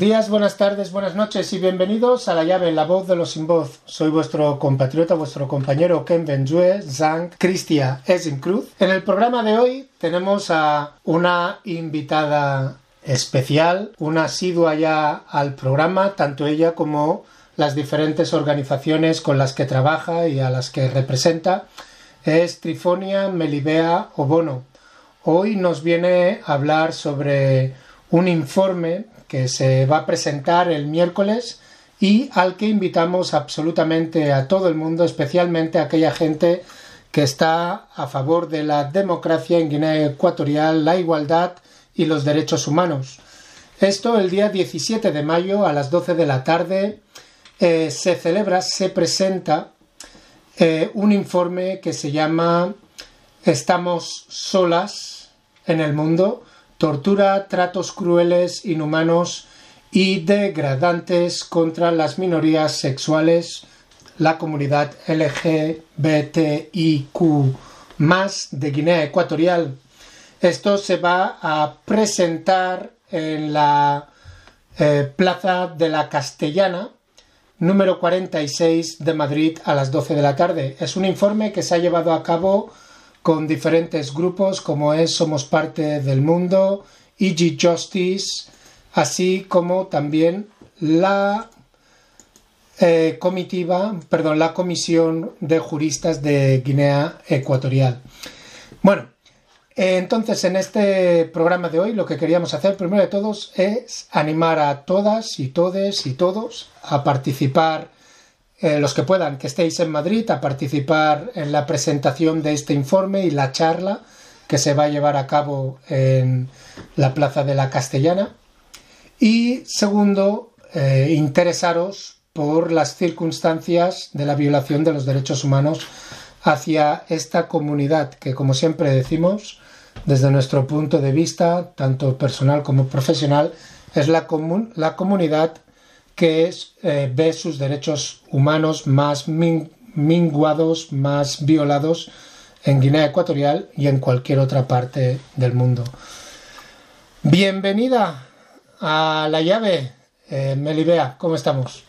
días, buenas tardes, buenas noches y bienvenidos a La Llave, la voz de los sin voz. Soy vuestro compatriota, vuestro compañero Ken Benjue, Zang, Cristia Cruz. En el programa de hoy tenemos a una invitada especial, una asidua ya al programa, tanto ella como las diferentes organizaciones con las que trabaja y a las que representa. Es Trifonia Melibea Obono. Hoy nos viene a hablar sobre un informe que se va a presentar el miércoles y al que invitamos absolutamente a todo el mundo, especialmente a aquella gente que está a favor de la democracia en Guinea Ecuatorial, la igualdad y los derechos humanos. Esto el día 17 de mayo a las 12 de la tarde eh, se celebra, se presenta eh, un informe que se llama Estamos solas en el mundo, tortura, tratos crueles, inhumanos y degradantes contra las minorías sexuales, la comunidad LGBTIQ más de Guinea Ecuatorial. Esto se va a presentar en la eh, Plaza de la Castellana, número 46 de Madrid a las 12 de la tarde. Es un informe que se ha llevado a cabo con diferentes grupos como es Somos Parte del Mundo, EG Justice, así como también la eh, comitiva, perdón, la Comisión de Juristas de Guinea Ecuatorial. Bueno, entonces en este programa de hoy lo que queríamos hacer primero de todos es animar a todas y todes y todos a participar eh, los que puedan, que estéis en Madrid, a participar en la presentación de este informe y la charla que se va a llevar a cabo en la Plaza de la Castellana. Y segundo, eh, interesaros por las circunstancias de la violación de los derechos humanos hacia esta comunidad que, como siempre decimos, desde nuestro punto de vista, tanto personal como profesional, es la, la comunidad que es, eh, ve sus derechos humanos más minguados, más violados en Guinea Ecuatorial y en cualquier otra parte del mundo. Bienvenida a la llave, eh, Melibea, ¿cómo estamos?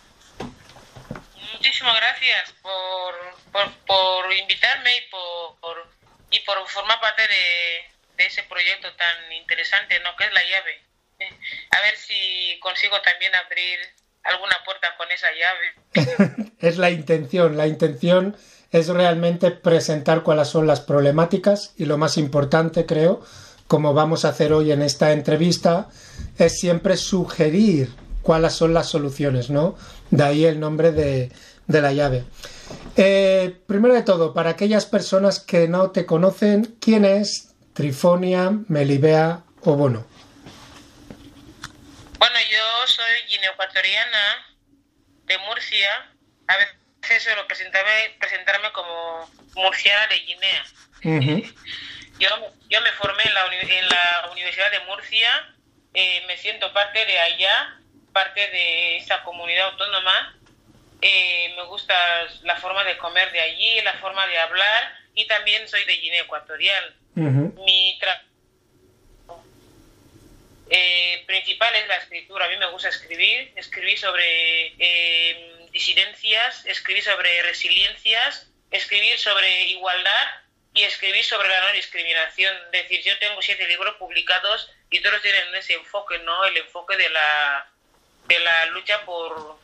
Muchísimas gracias por, por, invitarme y por, y por formar parte de, de, ese proyecto tan interesante ¿no? que es la llave. A ver si consigo también abrir alguna puerta con esa llave. es la intención, la intención es realmente presentar cuáles son las problemáticas y lo más importante, creo, como vamos a hacer hoy en esta entrevista, es siempre sugerir cuáles son las soluciones, ¿no? De ahí el nombre de, de la llave. Eh, primero de todo, para aquellas personas que no te conocen, ¿quién es Trifonia Melibea Obono? Bueno, yo soy guineoecuatoriana de Murcia. A veces suelo presentarme, presentarme como murciana de Guinea. yo, yo me formé en la, en la Universidad de Murcia, eh, me siento parte de allá, parte de esa comunidad autónoma. Eh, me gusta la forma de comer de allí, la forma de hablar y también soy de Guinea Ecuatorial. Mi trabajo eh, principal es la escritura. A mí me gusta escribir, escribir sobre eh, disidencias, escribir sobre resiliencias, escribir sobre igualdad y escribir sobre la no discriminación. Es decir, yo tengo siete libros publicados y todos tienen ese enfoque, ¿no? El enfoque de la, de la lucha por,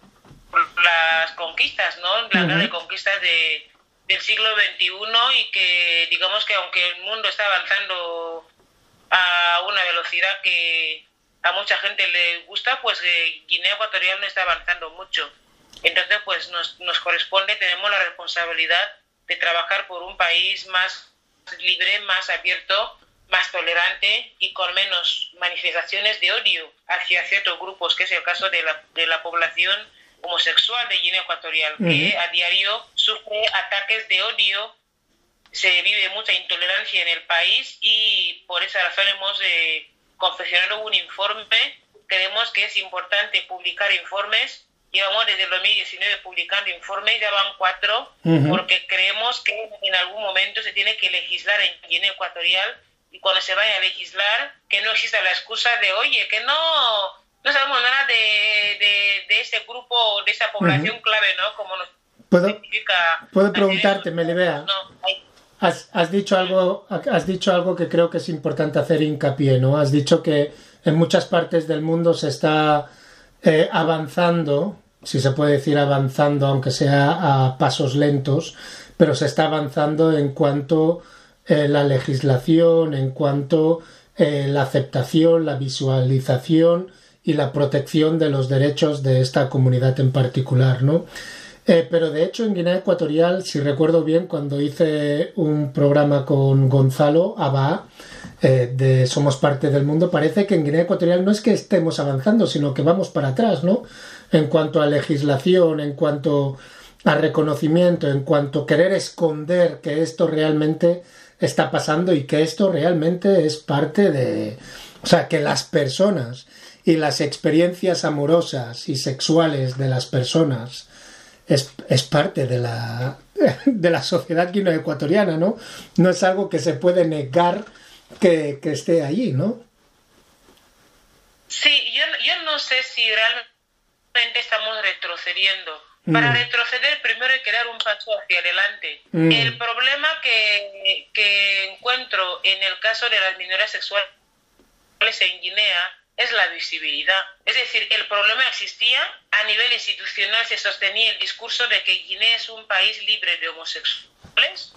las conquistas, ¿no? La uh conquistas de, del siglo XXI y que digamos que aunque el mundo está avanzando a una velocidad que a mucha gente le gusta, pues eh, Guinea Ecuatorial no está avanzando mucho. Entonces, pues nos, nos corresponde, tenemos la responsabilidad de trabajar por un país más libre, más abierto, más tolerante y con menos manifestaciones de odio hacia ciertos grupos, que es el caso de la, de la población homosexual de Guinea Ecuatorial, que a diario sufre ataques de odio se vive mucha intolerancia en el país y por esa razón hemos eh, confeccionado un informe. Creemos que es importante publicar informes llevamos desde el 2019 publicando informes, ya van cuatro, porque creemos que en algún momento se tiene que legislar en Guinea Ecuatorial y cuando se vaya a legislar, que no exista la excusa de, oye, que no, no sabemos nada de, de, ese grupo, de esa población clave, ¿no? Como nos ¿Puedo, ¿puedo preguntarte, Melibea? Has, dicho algo, has dicho algo que creo que es importante hacer hincapié, ¿no? Has dicho que en muchas partes del mundo se está eh, avanzando, si se puede decir avanzando, aunque sea a pasos lentos, pero se está avanzando en cuanto eh, la legislación, en cuanto eh, la aceptación, la visualización y la protección de los derechos de esta comunidad en particular, ¿no? Eh, pero de hecho en Guinea Ecuatorial, si recuerdo bien, cuando hice un programa con Gonzalo Abba eh, de Somos parte del mundo, parece que en Guinea Ecuatorial no es que estemos avanzando, sino que vamos para atrás, ¿no? En cuanto a legislación, en cuanto a reconocimiento, en cuanto a querer esconder que esto realmente está pasando y que esto realmente es parte de... O sea, que las personas y las experiencias amorosas y sexuales de las personas es, es parte de la, de la sociedad ecuatoriana, ¿no? No es algo que se puede negar que, que esté allí, ¿no? Sí, yo, yo no sé si realmente estamos retrocediendo. Para mm. retroceder primero hay que dar un paso hacia adelante. Mm. El problema que, que encuentro en el caso de las minorías sexuales en Guinea es la visibilidad. Es decir, el problema existía, a nivel institucional se sostenía el discurso de que Guinea es un país libre de homosexuales,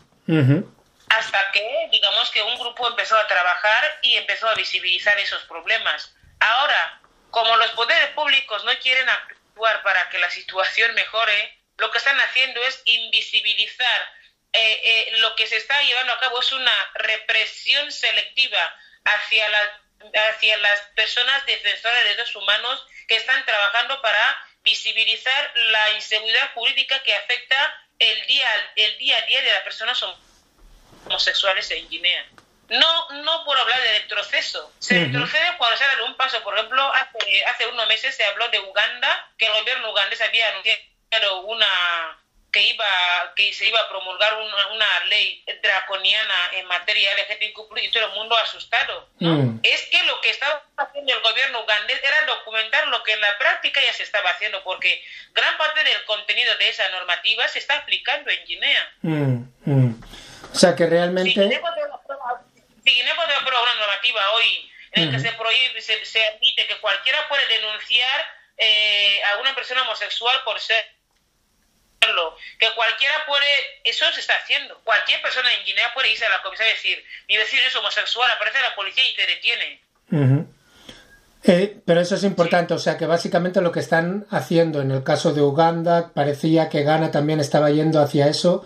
hasta que, digamos que un grupo empezó a trabajar y empezó a visibilizar esos problemas. Ahora, como los poderes públicos no quieren actuar para que la situación mejore, lo que están haciendo es invisibilizar eh, eh, lo que se está llevando a cabo es una represión selectiva hacia la hacia las personas defensoras de derechos humanos que están trabajando para visibilizar la inseguridad jurídica que afecta el día, el día a día de las personas homosexuales en Guinea. No, no por hablar de retroceso. Se retrocede cuando se da un paso. Por ejemplo, hace, hace unos meses se habló de Uganda, que el gobierno ugandés había anunciado una, que iba que se iba a promulgar una, una ley draconiana en materia LGTBIQ y todo el mundo asustado. ¿no? Mm. Es que lo que estaba haciendo el gobierno ugandés era documentar lo que en la práctica ya se estaba haciendo, porque gran parte del contenido de esa normativa se está aplicando en Guinea. Mm, mm. O sea que realmente... Si Guinea puede aprobar una normativa hoy en la que se prohíbe, se, se, admite que cualquiera puede denunciar eh, a una persona homosexual por ser que cualquiera puede, eso se está haciendo, cualquier persona en Guinea puede irse a la comisaría y decir, mi vecino es homosexual, aparece la policía y te detiene. Eh, pero eso es importante, o sea que básicamente lo que están haciendo en el caso de Uganda, parecía que Ghana también estaba yendo hacia eso,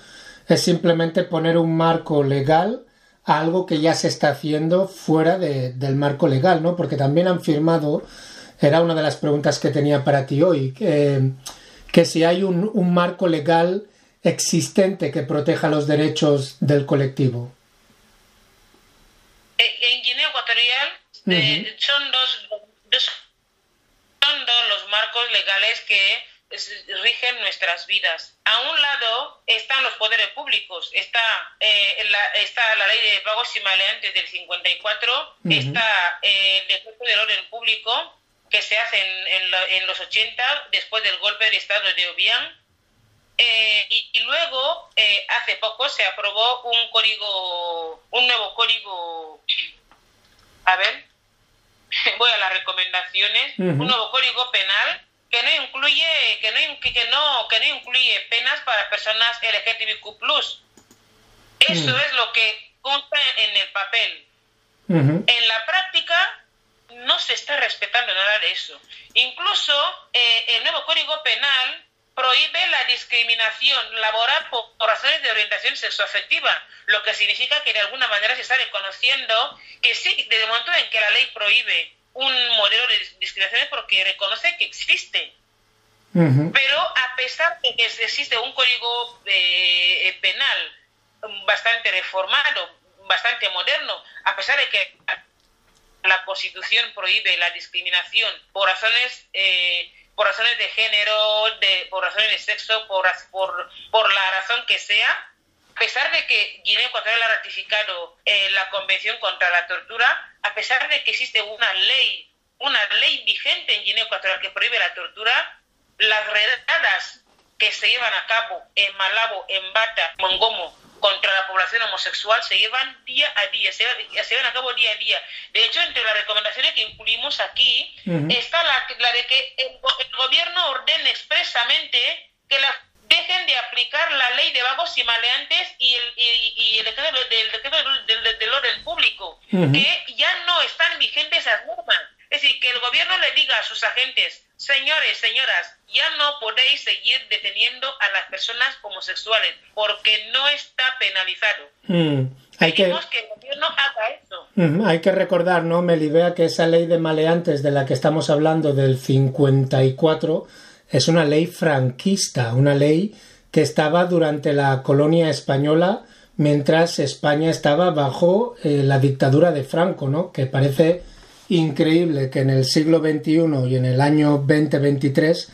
es simplemente poner un marco legal a algo que ya se está haciendo fuera del marco legal, ¿no? Porque también han firmado, era una de las preguntas que tenía para ti hoy, que que si hay un, un marco legal existente que proteja los derechos del colectivo. Eh, en Guinea Ecuatorial eh, son, dos, son dos los marcos legales que rigen nuestras vidas. A un lado están los poderes públicos, está, eh, la, está la ley de pagos y maleantes del 54, está el decreto del orden público, que se hace en, los 80, después del golpe de Estado de Obiang. Eh, y, luego, eh, hace poco, se aprobó un código, un nuevo código, a ver, voy a las recomendaciones, un nuevo código penal que no incluye, que no, que no, que no incluye penas para personas LGTBQ+. Eso mm. es lo que consta en el papel. En la práctica, no se está respetando nada de eso. Incluso eh, el nuevo Código Penal prohíbe la discriminación laboral por, razones de orientación sexoafectiva, lo que significa que de alguna manera se está reconociendo que sí, desde el momento en que la ley prohíbe un modelo de discriminación es porque reconoce que existe. Pero a pesar de que existe un código eh, penal bastante reformado, bastante moderno, a pesar de que la Constitución prohíbe la discriminación por razones eh, por razones de género, de, por razones de sexo, por, por, por la razón que sea, a pesar de que Guinea Ecuatorial ha ratificado eh, la Convención contra la Tortura, a pesar de que existe una ley, una ley vigente en Guinea Ecuatorial que prohíbe la tortura, las redadas que se llevan a cabo en Malabo, en Bata, Mongomo, contra la población homosexual se llevan día a día, se, llevan a cabo día a día. De hecho, entre las recomendaciones que incluimos aquí está la, la, de que el, gobierno ordene expresamente que la, dejen de aplicar la ley de vagos y maleantes y el, y, el decreto del, del, orden público, que ya no están vigentes esas normas. Es decir, que el gobierno le diga a sus agentes, señores, señoras, ya no podéis seguir deteniendo a las personas homosexuales porque no está penalizado. Mm, hay que... que... el gobierno haga eso. Mm, hay que recordar, ¿no, Melibea, que esa ley de maleantes de la que estamos hablando del 54 es una ley franquista, una ley que estaba durante la colonia española mientras España estaba bajo eh, la dictadura de Franco, ¿no? Que parece increíble que en el siglo XXI y en el año 2023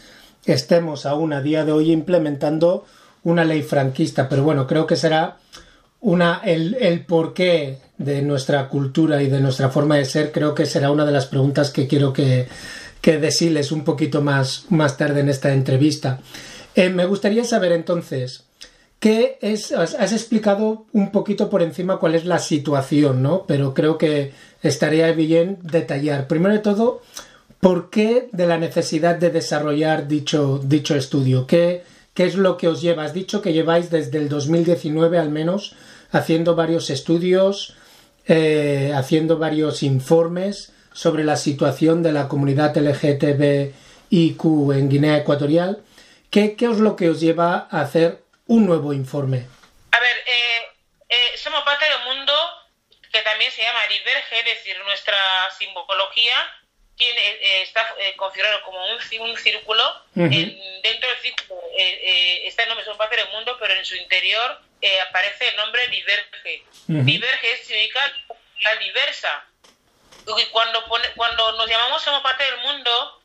estemos aún a día de hoy implementando una ley franquista. Pero bueno, creo que será una, el, el porqué de nuestra cultura y de nuestra forma de ser, creo que será una de las preguntas que quiero que, que deciles un poquito más, más tarde en esta entrevista. Eh, me gustaría saber entonces, ¿qué es? Has explicado un poquito por encima cuál es la situación, ¿no? Pero creo que estaría bien detallar. Primero de todo, ¿por qué de la necesidad de desarrollar dicho, dicho estudio? ¿Qué, ¿Qué es lo que os lleva? Has dicho que lleváis desde el 2019 al menos haciendo varios estudios, eh, haciendo varios informes sobre la situación de la comunidad LGTBIQ en Guinea Ecuatorial. ¿Qué, qué es lo que os lleva a hacer un nuevo informe? A ver, eh, eh, somos parte del mundo que también se llama diverge, es decir, nuestra simbología tiene, eh, está eh, configurado como un, un círculo. dentro del círculo eh, está el nombre de un parte del mundo, pero en su interior aparece el nombre diverge. Diverge significa la diversa. Y cuando, cuando nos llamamos somos parte del mundo,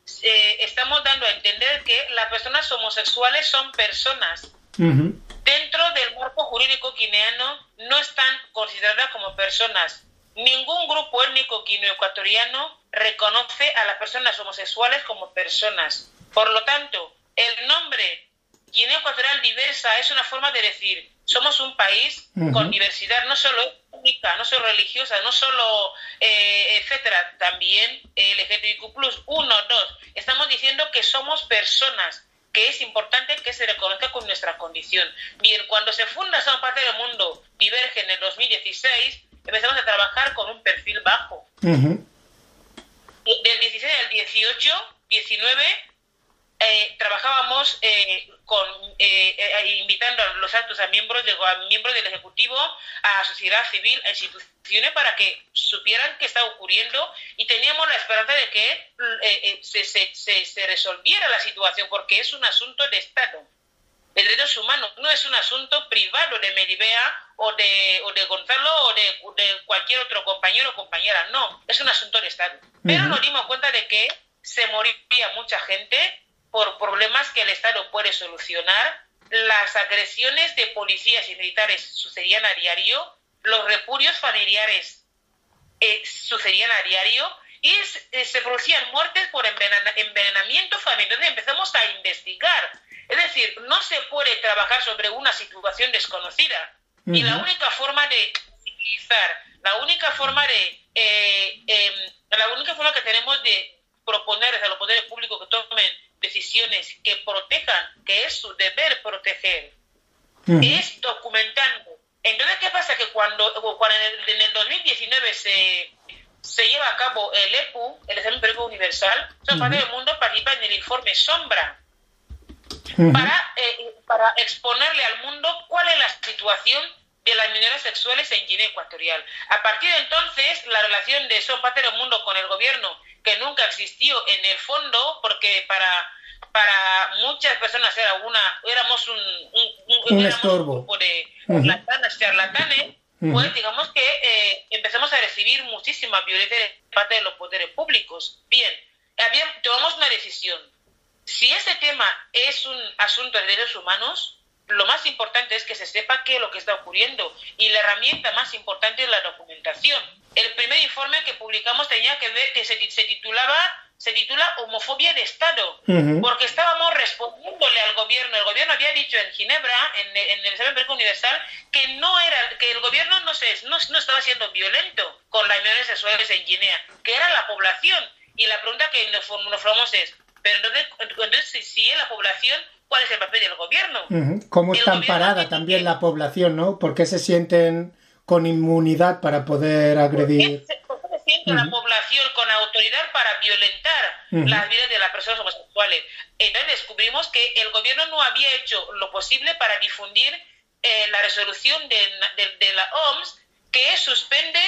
estamos dando a entender que las personas homosexuales son personas dentro del marco jurídico guineano no están consideradas como personas. Ningún grupo étnico guineo-ecuatoriano reconoce a las personas homosexuales como personas. Por lo tanto, el nombre Guinea Ecuatorial diversa es una forma de decir, somos un país con diversidad no solo étnica, no solo religiosa, no solo, eh, etcétera, también LGTBIQ+, uno, dos. Estamos diciendo que somos personas, que es importante que se reconozca con nuestra condición. Bien, cuando se funda esa parte del mundo Diverge en el 2016, empezamos a trabajar con un perfil bajo. Del 16 al 18, 19, eh, trabajábamos eh, con, eh, invitando a los altos a miembros, de, miembros del Ejecutivo, a sociedad civil, a instituciones para que supieran qué estaba ocurriendo y teníamos la esperanza de que se, se, se, resolviera la situación porque es un asunto de Estado. El derechos humanos no es un asunto privado de Medibea o de, o de Gonzalo o de, de, cualquier otro compañero o compañera, no, es un asunto de Estado. Pero nos dimos cuenta de que se moriría mucha gente por problemas que el Estado puede solucionar, las agresiones de policías y militares sucedían a diario, los repudios familiares eh, sucedían a diario y eh, se producían muertes por envenenamiento familiar. Entonces empezamos a investigar. Es decir, no se puede trabajar sobre una situación desconocida. Y la única forma de utilizar, la única forma de, eh, em, la única forma que tenemos de proponer a los poderes públicos que tomen decisiones que protejan, que es su deber proteger, es documentando. Entonces, ¿qué pasa? Que cuando, cuando en, el, 2019 se, se lleva a cabo el EPU, el Examen Periódico Universal, uh parte del mundo participa en el informe Sombra, para, eh, para exponerle al mundo cuál es la situación de las minorías sexuales en Guinea Ecuatorial. A partir de entonces, la relación de Son Parte del Mundo con el gobierno, que nunca existió en el fondo, porque para, para muchas personas era una, éramos un, un, grupo de charlatanes, pues digamos que eh, empezamos a recibir muchísima violencia de parte de los poderes públicos. Bien, tomamos una decisión. si este tema es un asunto de derechos humanos, lo más importante es que se sepa qué es lo que está ocurriendo y la herramienta más importante es la documentación. El primer informe que publicamos tenía que ver que se, se titulaba se titula Homofobia de Estado, porque estábamos respondiéndole al gobierno. El gobierno había dicho en Ginebra, en, en el Examen Universal, que no era, que el gobierno no, se, no, no estaba siendo violento con las minorías sexuales en Guinea, que era la población. Y la pregunta que nos, formamos es, pero entonces, entonces, si es la población, ¿cuál es el papel del gobierno? ¿Cómo está amparada también la población, no? ¿Por qué se sienten con inmunidad para poder agredir? la población con autoridad para violentar las vidas de las personas homosexuales. Entonces descubrimos que el gobierno no había hecho lo posible para difundir eh, la resolución de, la OMS que suspende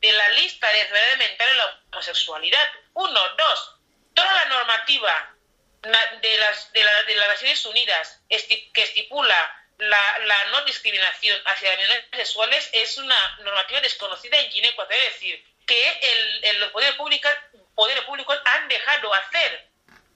de la lista de enfermedades mentales la homosexualidad. Uno, dos, toda la normativa de las, de, de las Naciones Unidas que estipula la, la, no discriminación hacia las minorías sexuales es una normativa desconocida en Guinea Ecuatorial. Es decir, que el, los poderes públicos, poderes públicos han dejado hacer.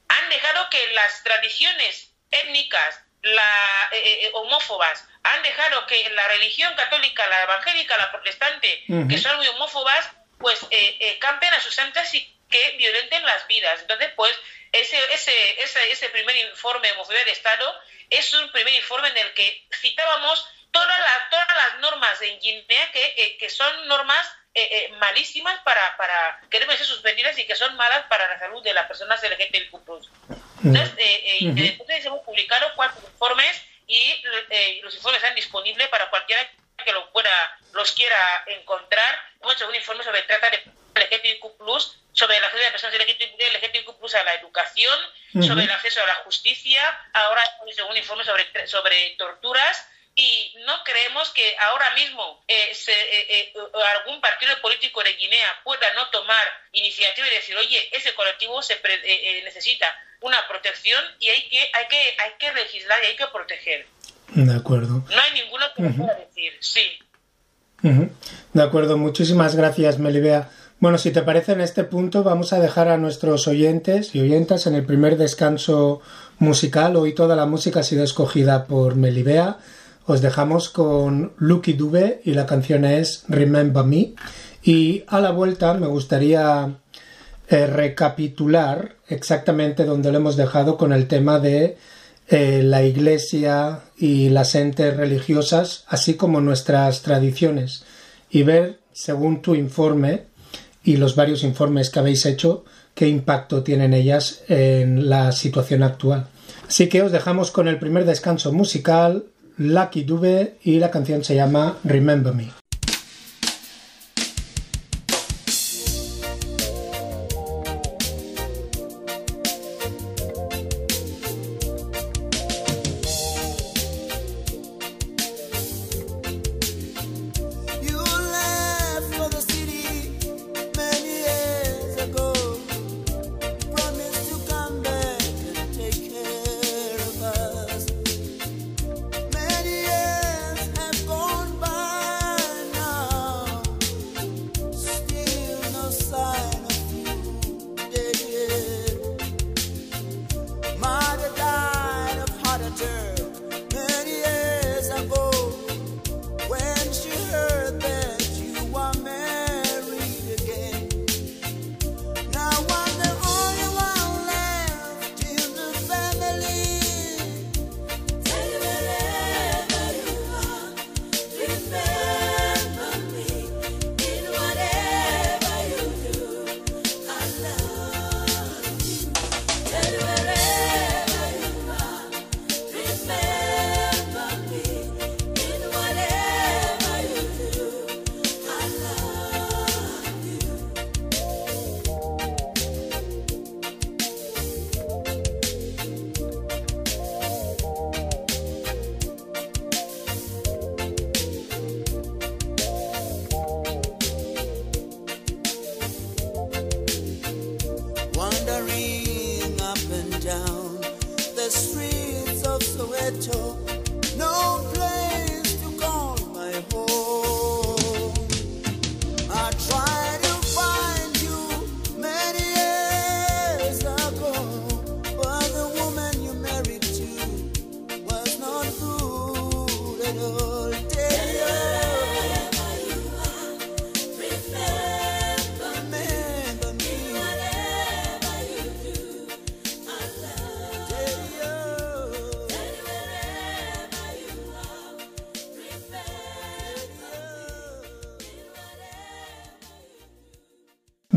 Han dejado que las tradiciones étnicas, la, eh, eh, homófobas, han dejado que la religión católica, la evangélica, la protestante, que son muy homófobas, pues eh, eh campen a sus santas y que violenten las vidas. Entonces, pues, ese, ese, ese, ese primer informe de de Estado es un primer informe en el que citábamos todas las, todas las normas en Guinea que, que son normas eh, eh, malísimas para, para que deben ser suspendidas y que son malas para la salud de las personas LGTBIQ+. Entonces, eh, entonces hemos publicado cuatro informes y los informes están disponibles para cualquiera que lo pueda, los quiera encontrar. Hemos hecho un informe sobre trata de LGTBIQ+, sobre el acceso de personas LGTBIQ+, a la educación, sobre el acceso a la justicia. Ahora un informe sobre, sobre torturas y no creemos que ahora mismo eh, eh, eh, algún partido político de Guinea pueda no tomar iniciativa y decir, oye, ese colectivo se necesita una protección y hay que, hay, que, hay que legislar y hay que proteger. De acuerdo. No hay ninguno que pueda decir, sí. De acuerdo, muchísimas gracias, Melibea. Bueno, si te parece, en este punto vamos a dejar a nuestros oyentes y oyentas en el primer descanso musical. Hoy toda la música ha sido escogida por Melibea os dejamos con Lucky Dube y la canción es Remember Me. Y a la vuelta me gustaría eh, recapitular exactamente donde lo hemos dejado con el tema de eh, la iglesia y las entes religiosas, así como nuestras tradiciones, y ver, según tu informe y los varios informes que habéis hecho, qué impacto tienen ellas en la situación actual. Así que os dejamos con el primer descanso musical Lucky Dube y la canción se llama Remember Me.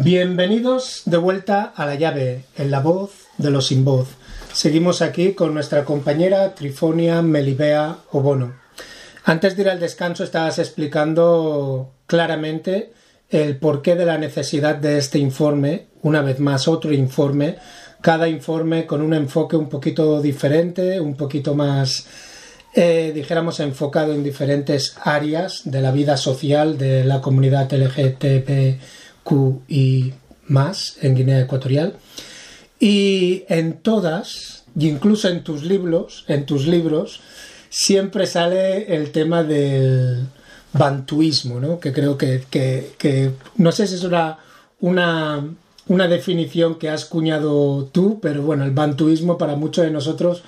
Bienvenidos de vuelta a la llave, en la voz de los sin voz. Seguimos aquí con nuestra compañera Trifonia Melibea Obono. Antes de ir al descanso estabas explicando claramente el porqué de la necesidad de este informe, una vez más otro informe, cada informe con un enfoque un poquito diferente, un poquito más, eh, dijéramos, enfocado en diferentes áreas de la vida social de la comunidad LGTBQI más en Guinea Ecuatorial. Y en todas, y incluso en tus libros, en tus libros, siempre sale el tema del bantuismo, ¿no? que creo que, que, no sé si es una, una, una, definición que has cuñado tú, pero bueno, el bantuismo para muchos de nosotros,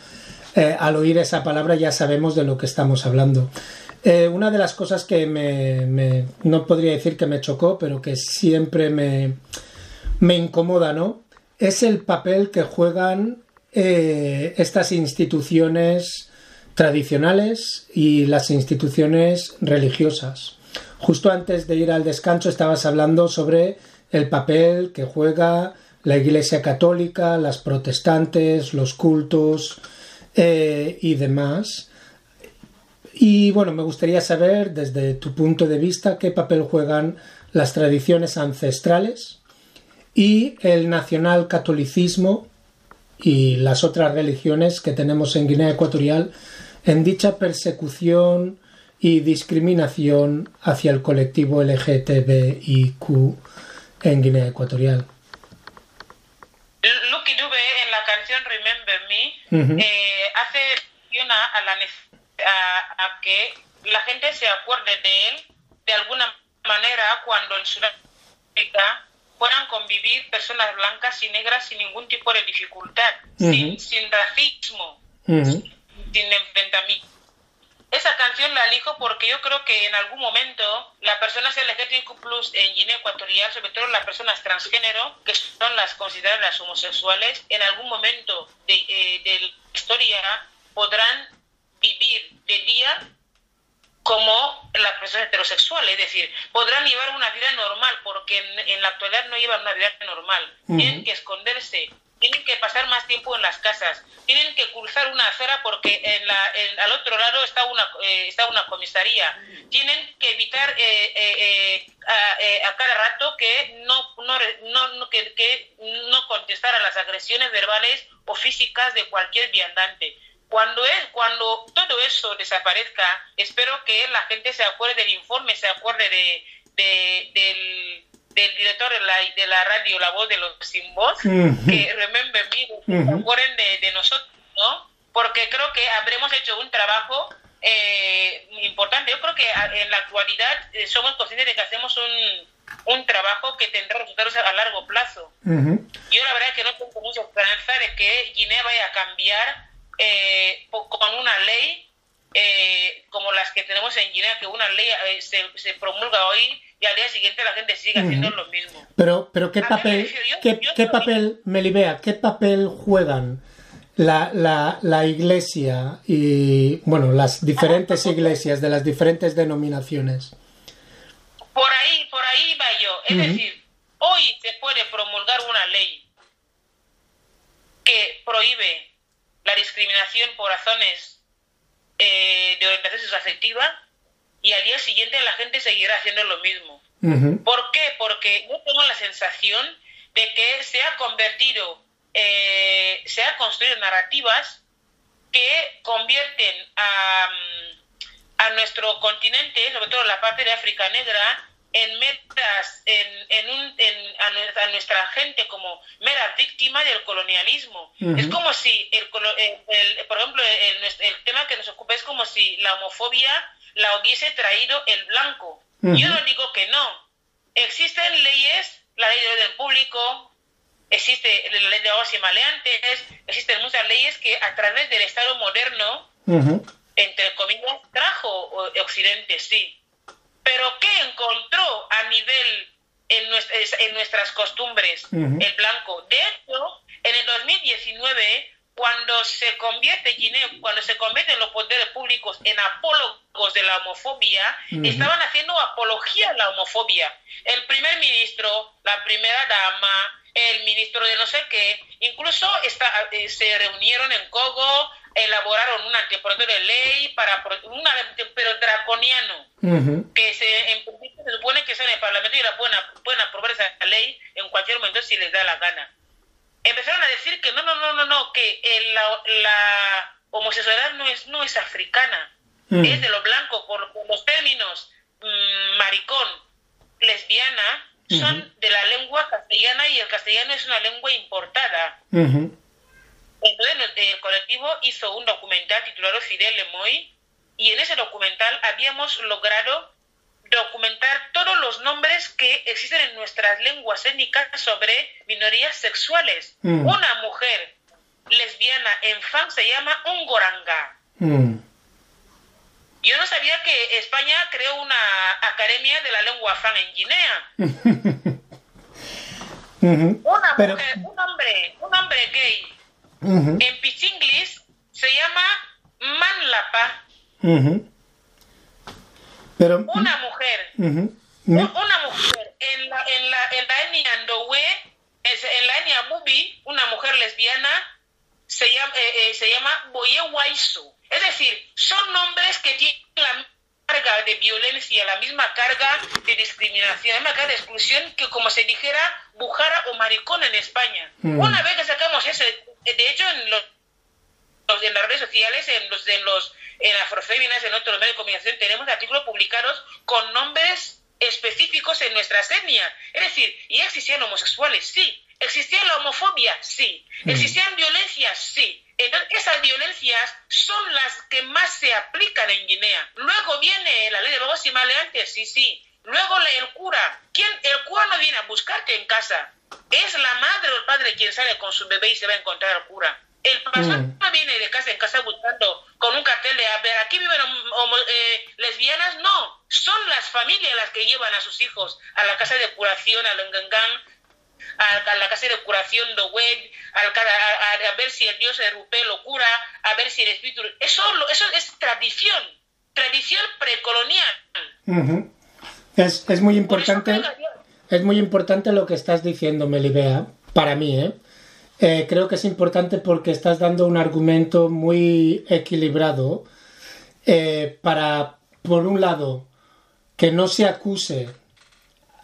eh, al oír esa palabra ya sabemos de lo que estamos hablando. Eh, una de las cosas que me, no podría decir que me chocó, pero que siempre me, incomoda, ¿no? Es el papel que juegan eh, estas instituciones tradicionales y las instituciones religiosas. Justo antes de ir al descanso estabas hablando sobre el papel que juega la Iglesia Católica, las protestantes, los cultos eh, y demás. Y bueno, me gustaría saber desde tu punto de vista qué papel juegan las tradiciones ancestrales y el nacional catolicismo y las otras religiones que tenemos en Guinea Ecuatorial en dicha persecución y discriminación hacia el colectivo LGTBIQ en Guinea Ecuatorial. Lucky Dube en la canción Remember Me eh, hace a, a, a, que la gente se acuerde de él de alguna manera cuando en Sudáfrica puedan convivir personas blancas y negras sin ningún tipo de dificultad, sin, sin racismo sin enfrentamiento. Esa canción la elijo porque yo creo que en algún momento las personas LGTBQ Plus en Guinea Ecuatorial, sobre todo las personas transgénero, que son las consideradas homosexuales, en algún momento de, eh, de la historia podrán vivir de día como las personas heterosexuales, es decir, podrán llevar una vida normal, porque en, la actualidad no llevan una vida normal, tienen que esconderse tienen que pasar más tiempo en las casas, tienen que cruzar una acera porque en la, al otro lado está una, eh, está una comisaría, tienen que evitar eh, eh, a, cada rato que no, no, no que, que, no contestar a las agresiones verbales o físicas de cualquier viandante. Cuando, es, cuando todo eso desaparezca, espero que la gente se acuerde del informe, se acuerde de, de del del director de la, de la radio La Voz de los Sin Voz, que remember me, se acuerden de, nosotros, ¿no? Porque creo que habremos hecho un trabajo eh, importante. Yo creo que en la actualidad eh, somos conscientes de que hacemos un, un trabajo que tendrá resultados a largo plazo. Yo la verdad es que no tengo mucha esperanza de que Guinea vaya a cambiar eh, con una ley eh, como las que tenemos en Guinea, que una ley eh, se, se, promulga hoy y al día siguiente la gente sigue haciendo lo mismo. Pero, pero ¿qué papel, ¿qué, ¿qué papel, Melibea, qué papel juegan la, la, la iglesia y, bueno, las diferentes iglesias de las diferentes denominaciones? Por ahí, por ahí va yo. Es decir, hoy se puede promulgar una ley que prohíbe la discriminación por razones eh, de orientación afectiva y al día siguiente la gente seguirá haciendo lo mismo. ¿Por qué? Porque yo tengo la sensación de que se ha convertido, eh, se ha construido narrativas que convierten a, a nuestro continente, sobre todo la parte de África Negra, en metas, en, en un, en, a, nuestra gente como mera víctima del colonialismo. Es como si, el, el, por ejemplo, el, el, tema que nos ocupa es como si la homofobia la hubiese traído el blanco. Yo no digo que no. Existen leyes, la ley de orden público, existe la ley de aguas y maleantes, existen muchas leyes que a través del Estado moderno, entre comillas, trajo Occidente, sí pero ¿qué encontró a en, nuestras, costumbres el blanco? De hecho, en el 2019 cuando se convierte Guinea, cuando se convierten los poderes públicos en apólogos de la homofobia, estaban haciendo apología a la homofobia. El primer ministro, la primera dama, el ministro de no sé qué, incluso eh, se reunieron en Cogo, elaboraron un anteproyecto de ley para un pero draconiano, que se, en se supone que es en el Parlamento y la pueden, pueden aprobar esa ley en cualquier momento si les da la gana. Empezaron a decir que no, no, no, no, no, que la, homosexualidad no es, no es africana, es de lo blanco, por, los términos mm, maricón, lesbiana, son de la lengua castellana y el castellano es una lengua importada. Entonces el colectivo hizo un documental titulado Fidel Lemoy y en ese documental habíamos logrado documentar todos los nombres que existen en nuestras lenguas étnicas sobre minorías sexuales. Mm. Una mujer lesbiana en fan se llama Ungoranga. Mm. Yo no sabía que España creó una academia de la lengua fan en Guinea. Una mujer, un hombre, un hombre gay en Pichinglis se llama Manlapa. Una mujer, una mujer en la, en la, en la etnia Ndowe, en la etnia Bubi, una mujer lesbiana, se llama, eh, eh, se llama Boye Waisu. Es decir, son nombres que tienen la carga de violencia, la misma carga de discriminación, la misma carga de exclusión que como se dijera bujara o maricón en España. Una vez que sacamos ese, de hecho en los en las redes sociales, en los, en los en Afrofeminas, en otros medios de comunicación, tenemos artículos publicados con nombres específicos en nuestras etnias. Es decir, ¿y existían homosexuales? Sí. ¿Existía la homofobia? Sí. Mm. ¿Existían violencias? Sí. Entonces, esas violencias son las que más se aplican en Guinea. Luego viene la ley de babos y maleantes, sí, sí. Luego el cura. ¿Quién? El cura no viene a buscarte en casa. Es la madre o el padre quien sale con su bebé y se va a encontrar al cura. El pastor mm. no viene de casa en casa buscando con un cartel de, a ver, aquí viven eh, lesbianas, no, son las familias las que llevan a sus hijos a la casa de curación, al Ngangán, a, la casa de curación de Wed, a, ver si el dios de Rupé lo cura, a ver si el espíritu... Eso, eso es tradición, tradición precolonial. es, es muy importante... Es muy importante lo que estás diciendo, Melibea, para mí, ¿eh? Eh, creo que es importante porque estás dando un argumento muy equilibrado eh, para, por un lado, que no se acuse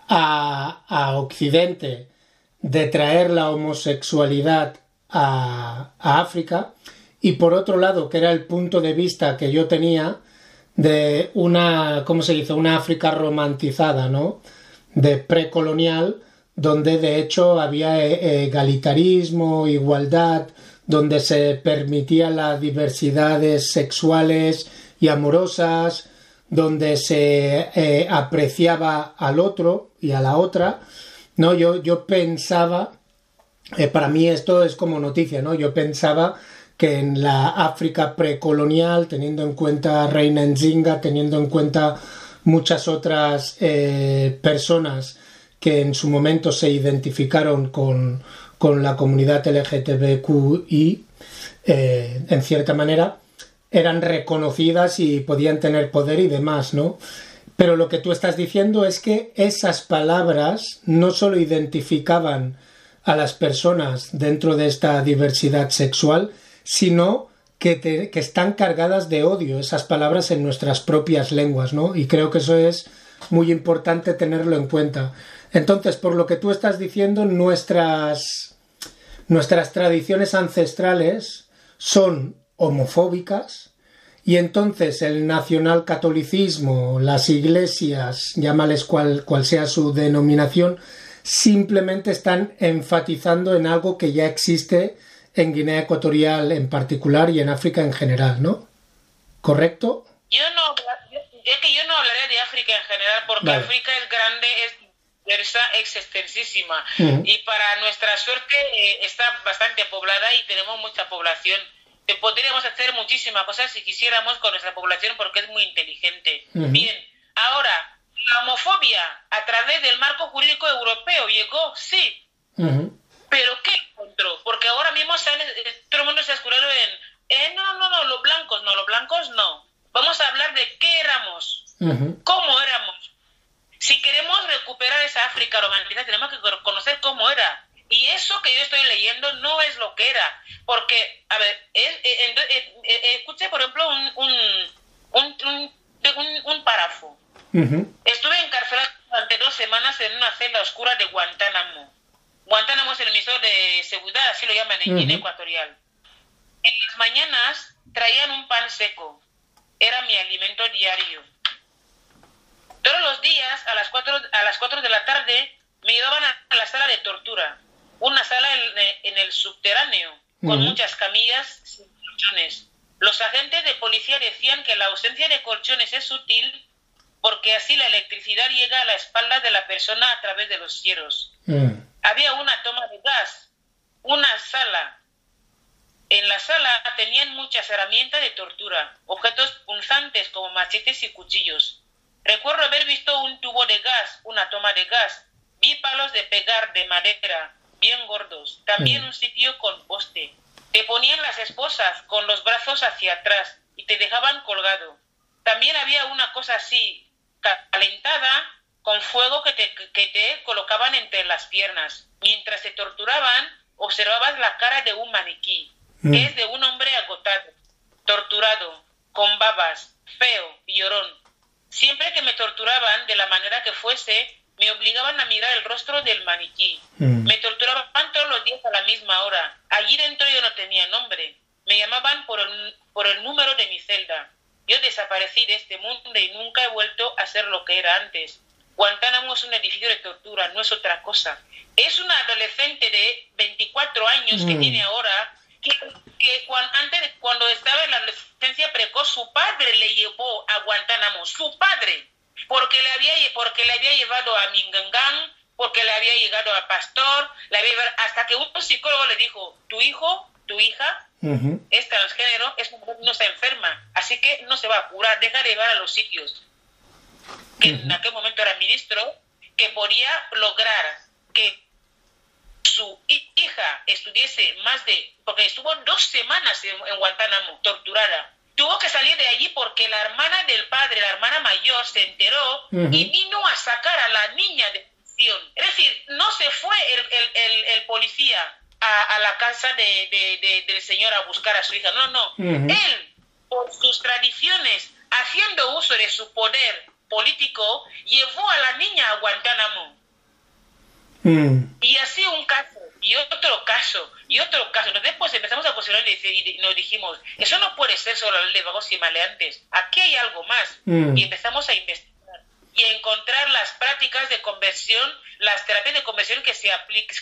a, Occidente de traer la homosexualidad a, África y por otro lado, que era el punto de vista que yo tenía de una, ¿cómo se dice? Una África romantizada, ¿no? De precolonial donde de hecho había eh, egalitarismo, igualdad, donde se permitía las diversidades sexuales y amorosas, donde se eh, apreciaba al otro y a la otra, ¿no? Yo, yo pensaba, eh, para mí esto es como noticia, ¿no? Yo pensaba que en la África precolonial, teniendo en cuenta Reina Nzinga, teniendo en cuenta muchas otras personas que en su momento se identificaron con, la comunidad LGTBQI, eh, en cierta manera, eran reconocidas y podían tener poder y demás, ¿no? Pero lo que tú estás diciendo es que esas palabras no solo identificaban a las personas dentro de esta diversidad sexual, sino que, están cargadas de odio, esas palabras en nuestras propias lenguas, ¿no? Y creo que eso es muy importante tenerlo en cuenta. Entonces, por lo que tú estás diciendo, nuestras, nuestras tradiciones ancestrales son homofóbicas y entonces el nacionalcatolicismo, las iglesias, llámales cual, cual sea su denominación, simplemente están enfatizando en algo que ya existe en Guinea Ecuatorial en particular y en África en general, ¿no? ¿Correcto? Yo no, es que yo no hablaré de África en general porque África es grande, es es extensísima y para nuestra suerte eh, está bastante poblada y tenemos mucha población podríamos hacer muchísimas cosas si quisiéramos con nuestra población porque es muy inteligente. Uh -huh. Bien, ahora, la homofobia a través del marco jurídico europeo llegó, sí. Uh -huh. Pero ¿qué encontró? Porque ahora mismo eh, todo el mundo se ha escurado en, eh, no, no, no, los blancos, no, los blancos no. Vamos a hablar de qué éramos, uh -huh. cómo éramos. Si queremos recuperar esa África romántica, tenemos que conocer cómo era. Y eso que yo estoy leyendo no es lo que era. Porque, a ver, escuché, por ejemplo, un, un, un, un párrafo. Estuve encarcelado durante dos semanas en una celda oscura de Guantánamo. Guantánamo es el emisor de seguridad, así lo llaman en Guinea Ecuatorial. En las mañanas traían un pan seco. Era mi alimento diario. Todos los días, a las 4, a las 4 de la tarde, me llevaban a la sala de tortura. Una sala en, el subterráneo, con muchas camillas sin colchones. Los agentes de policía decían que la ausencia de colchones es útil porque así la electricidad llega a la espalda de la persona a través de los cielos. Mm. Había una toma de gas, una sala. En la sala tenían muchas herramientas de tortura, objetos punzantes como machetes y cuchillos. Recuerdo haber visto un tubo de gas, una toma de gas, vi palos de pegar de madera, bien gordos, también un sitio con poste. Te ponían las esposas con los brazos hacia atrás y te dejaban colgado. También había una cosa así, calentada con fuego que te, que te colocaban entre las piernas. Mientras se torturaban, observabas la cara de un maniquí, que mm. es de un hombre agotado, torturado, con babas, feo y llorón. Siempre que me torturaban, de la manera que fuese, me obligaban a mirar el rostro del maniquí. Mm. Me torturaban todos los días a la misma hora. Allí dentro yo no tenía nombre. Me llamaban por el, por el número de mi celda. Yo desaparecí de este mundo y nunca he vuelto a ser lo que era antes. Guantánamo es un edificio de tortura, no es otra cosa. Es una adolescente de 24 años que mm. tiene ahora, que, cuando, antes, cuando estaba en la adolescencia precoz, su padre le llevó a Guantánamo, su padre, porque le había, porque le había llevado a Mingangan, porque le había llegado a Pastor, le había hasta que un psicólogo le dijo, tu hijo, tu hija, es transgénero, es no está enferma, así que no se va a curar, deja de llevar a los sitios. Que en aquel momento era ministro, que podía lograr que su hija estuviese más de, porque estuvo dos semanas en, Guantánamo, torturada. Tuvo que salir de allí porque la hermana del padre, la hermana mayor, se enteró y vino a sacar a la niña de prisión. Es decir, no se fue el, el policía a, la casa de, del Señor a buscar a su hija. No, no. Él, por sus tradiciones, haciendo uso de su poder político, llevó a la niña a Guantánamo. Mm. Y así un caso, y otro caso, y otro caso. después empezamos a cuestionar y nos dijimos, eso no puede ser solo la ley de vagos y maleantes. Aquí hay algo más. Mm. Y empezamos a investigar y encontrar las prácticas de conversión, las terapias de conversión que se,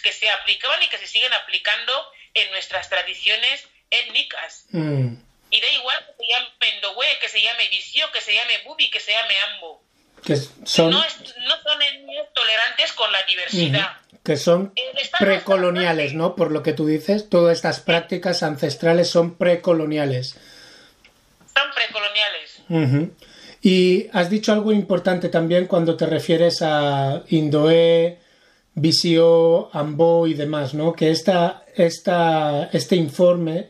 que se aplicaban y que se siguen aplicando en nuestras tradiciones étnicas. Mm. Y da igual que se llame Mendowe, que se llame Vicio, que se llame Bubi, que se llame Ambo. Que son... No, son tolerantes con la diversidad. Que son precoloniales, ¿no? Por lo que tú dices, todas estas prácticas ancestrales son precoloniales. Son precoloniales. Y has dicho algo importante también cuando te refieres a Indoé, Visio, Ambo y demás, ¿no? Que esta, esta, este informe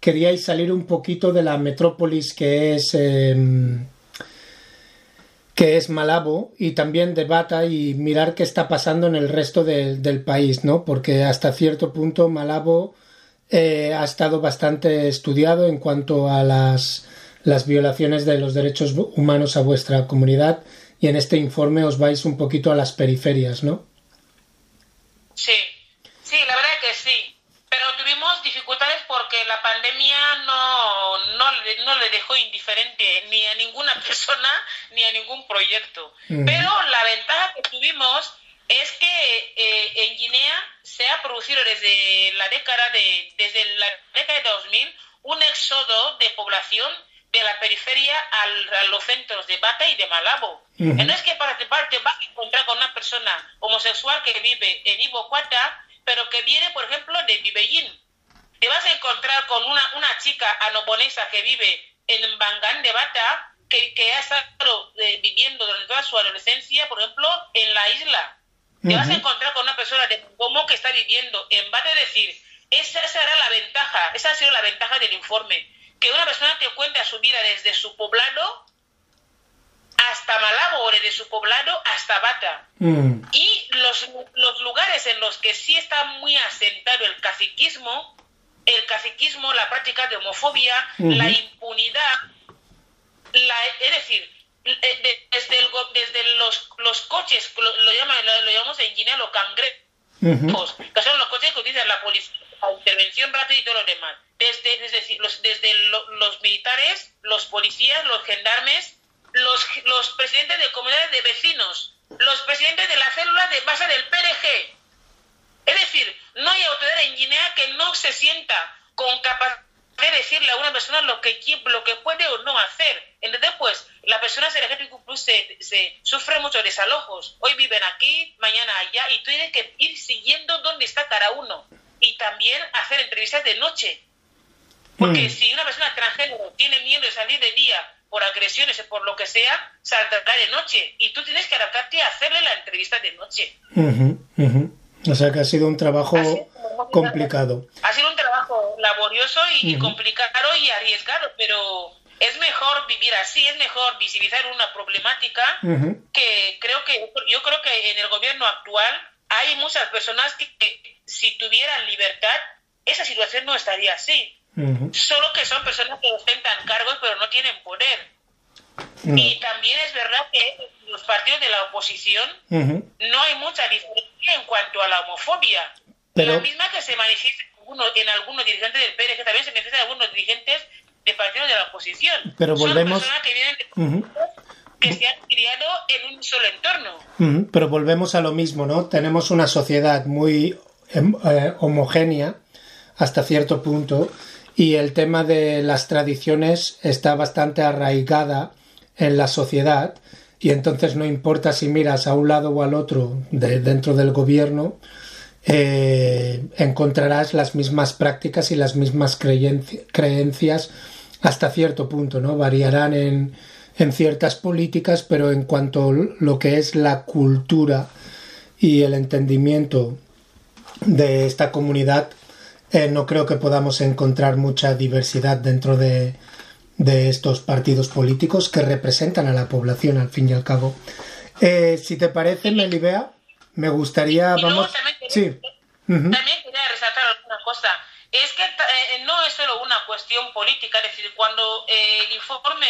queríais salir un poquito de la metrópolis que es em, que es Malabo y también de Bata y mirar qué está pasando en el resto del país, ¿no? Porque hasta cierto punto Malabo eh, ha estado bastante estudiado en cuanto a las las violaciones de los derechos humanos a vuestra comunidad y en este informe os vais un poquito a las periferias, ¿no? Sí, sí, la verdad que sí. Porque la pandemia no, no, le dejó indiferente ni a ninguna persona ni a ningún proyecto. Pero la ventaja que tuvimos es que eh, en Guinea se ha producido desde la década de desde la década de 2000 un éxodo de población de la periferia a los centros de Bata y de Malabo. No es que para te vas a encontrar con una persona homosexual que vive en Ibocuata, pero que viene, por ejemplo, de Bibellín. Te vas a encontrar con una, una chica anoponesa que vive en Bangán de Bata, que, que ha estado eh, viviendo durante toda su adolescencia, por ejemplo, en la isla. Te vas a encontrar con una persona de Mongomo que está viviendo en Bata, es decir, esa será la ventaja, esa ha sido la ventaja del informe que una persona te cuente su vida desde su poblado hasta Malabo, de su poblado hasta Bata. Mm. Y los, los lugares en los que sí está muy asentado el caciquismo, el caciquismo, la práctica de homofobia, la impunidad, la, es decir, eh, de- desde, el desde los, los coches, lo, lo, llaman, lo, lo llamamos en Guinea los cangrejos, que son los coches que utilizan la policía, la intervención rápida y todo lo demás. Desde, los, desde los militares, los policías, los gendarmes, los, los presidentes de comunidades de vecinos, los presidentes de la célula de base del PRG. Es decir, no hay autoridad en Guinea que no se sienta con capacidad de decirle a una persona lo que, lo que puede o no hacer. Entonces, pues, la persona LGBTQ+, se, se sufre muchos desalojos. Hoy viven aquí, mañana allá, y tú tienes que ir siguiendo dónde está cada uno. Y también hacer entrevistas de noche. Porque Mm. si una persona transgénero tiene miedo de salir de día por agresiones o por lo que sea, saldrá de noche. Y tú tienes que adaptarte a hacerle la entrevista de noche. O sea que ha sido un trabajo complicado. Ha sido un trabajo laborioso y complicado y arriesgado, pero es mejor vivir así, es mejor visibilizar una problemática que creo que yo creo que en el gobierno actual hay muchas personas que, que si tuvieran libertad esa situación no estaría así. Solo que son personas que ostentan cargos pero no tienen poder. No. Y también es verdad que los partidos de la oposición no hay mucha diferencia en cuanto a la homofobia. Pero- La misma que se manifiesta en algunos, en algunos dirigentes del PRG, también se manifiesta en algunos dirigentes de partidos de la oposición. Pero Son volvemos- personas que vienen de que se han criado en un solo entorno. Pero volvemos a lo mismo, ¿no? Tenemos una sociedad muy em, eh, homogénea hasta cierto punto y el tema de las tradiciones está bastante arraigada en la sociedad y entonces no importa si miras a un lado o al otro de, dentro del gobierno, eh, encontrarás las mismas prácticas y las mismas creenci- creencias hasta cierto punto, ¿no? Variarán en, en ciertas políticas, pero en cuanto a lo que es la cultura y el entendimiento de esta comunidad, eh, no creo que podamos encontrar mucha diversidad dentro de, de estos partidos políticos que representan a la población al fin y al cabo. Eh, si te parece, Melibea, me gustaría, Y vamos, también quería- sí. También quería resaltar alguna cosa. Es que eh, no es solo una cuestión política, es decir, cuando eh, el informe,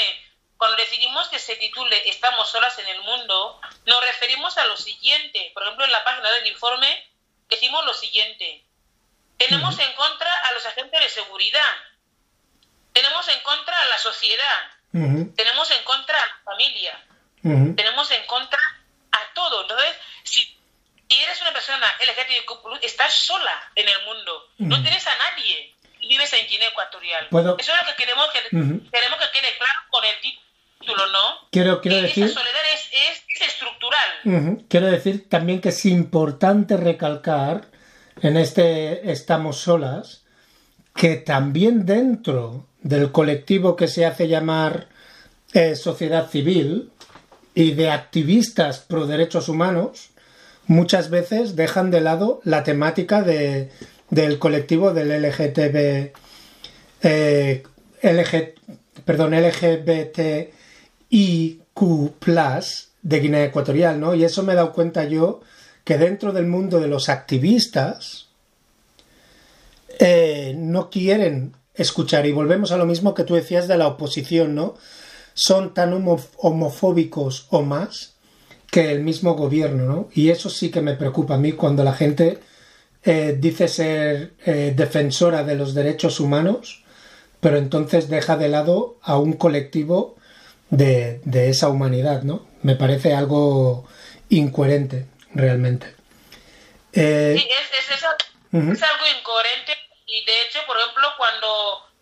cuando decidimos que se titule Estamos solas en el mundo, nos referimos a lo siguiente. Por ejemplo, en la página del informe decimos lo siguiente. Tenemos en contra a los agentes de seguridad. Tenemos en contra a la sociedad. Tenemos en contra a la familia tenemos en contra a todo. Entonces, si eres una persona LGTBIQ+, estás sola en el mundo. No tienes a nadie. Vives en Guinea Ecuatorial. Puedo- Eso es lo que queremos que, queremos que quede claro con el título, ¿no? Quiero, quiero Y decir... Esa soledad es, es, es estructural. Quiero decir también que es importante recalcar en este Estamos solas que también dentro del colectivo que se hace llamar eh, sociedad civil y de activistas pro derechos humanos muchas veces dejan de lado la temática de, del colectivo del LGTB eh, LG, LGBTIQ de Guinea Ecuatorial, ¿no? Y eso me he dado cuenta yo que dentro del mundo de los activistas eh, no quieren escuchar y volvemos a lo mismo que tú decías de la oposición, ¿no? Son tan homo- homofóbicos o más que el mismo gobierno, ¿no? Y eso sí que me preocupa a mí cuando la gente eh, dice ser eh, defensora de los derechos humanos, pero entonces deja de lado a un colectivo de, de esa humanidad, ¿no? Me parece algo incoherente, realmente. Eh, Sí, es, es, es al- Ujú. es algo incoherente y de hecho, por ejemplo, cuando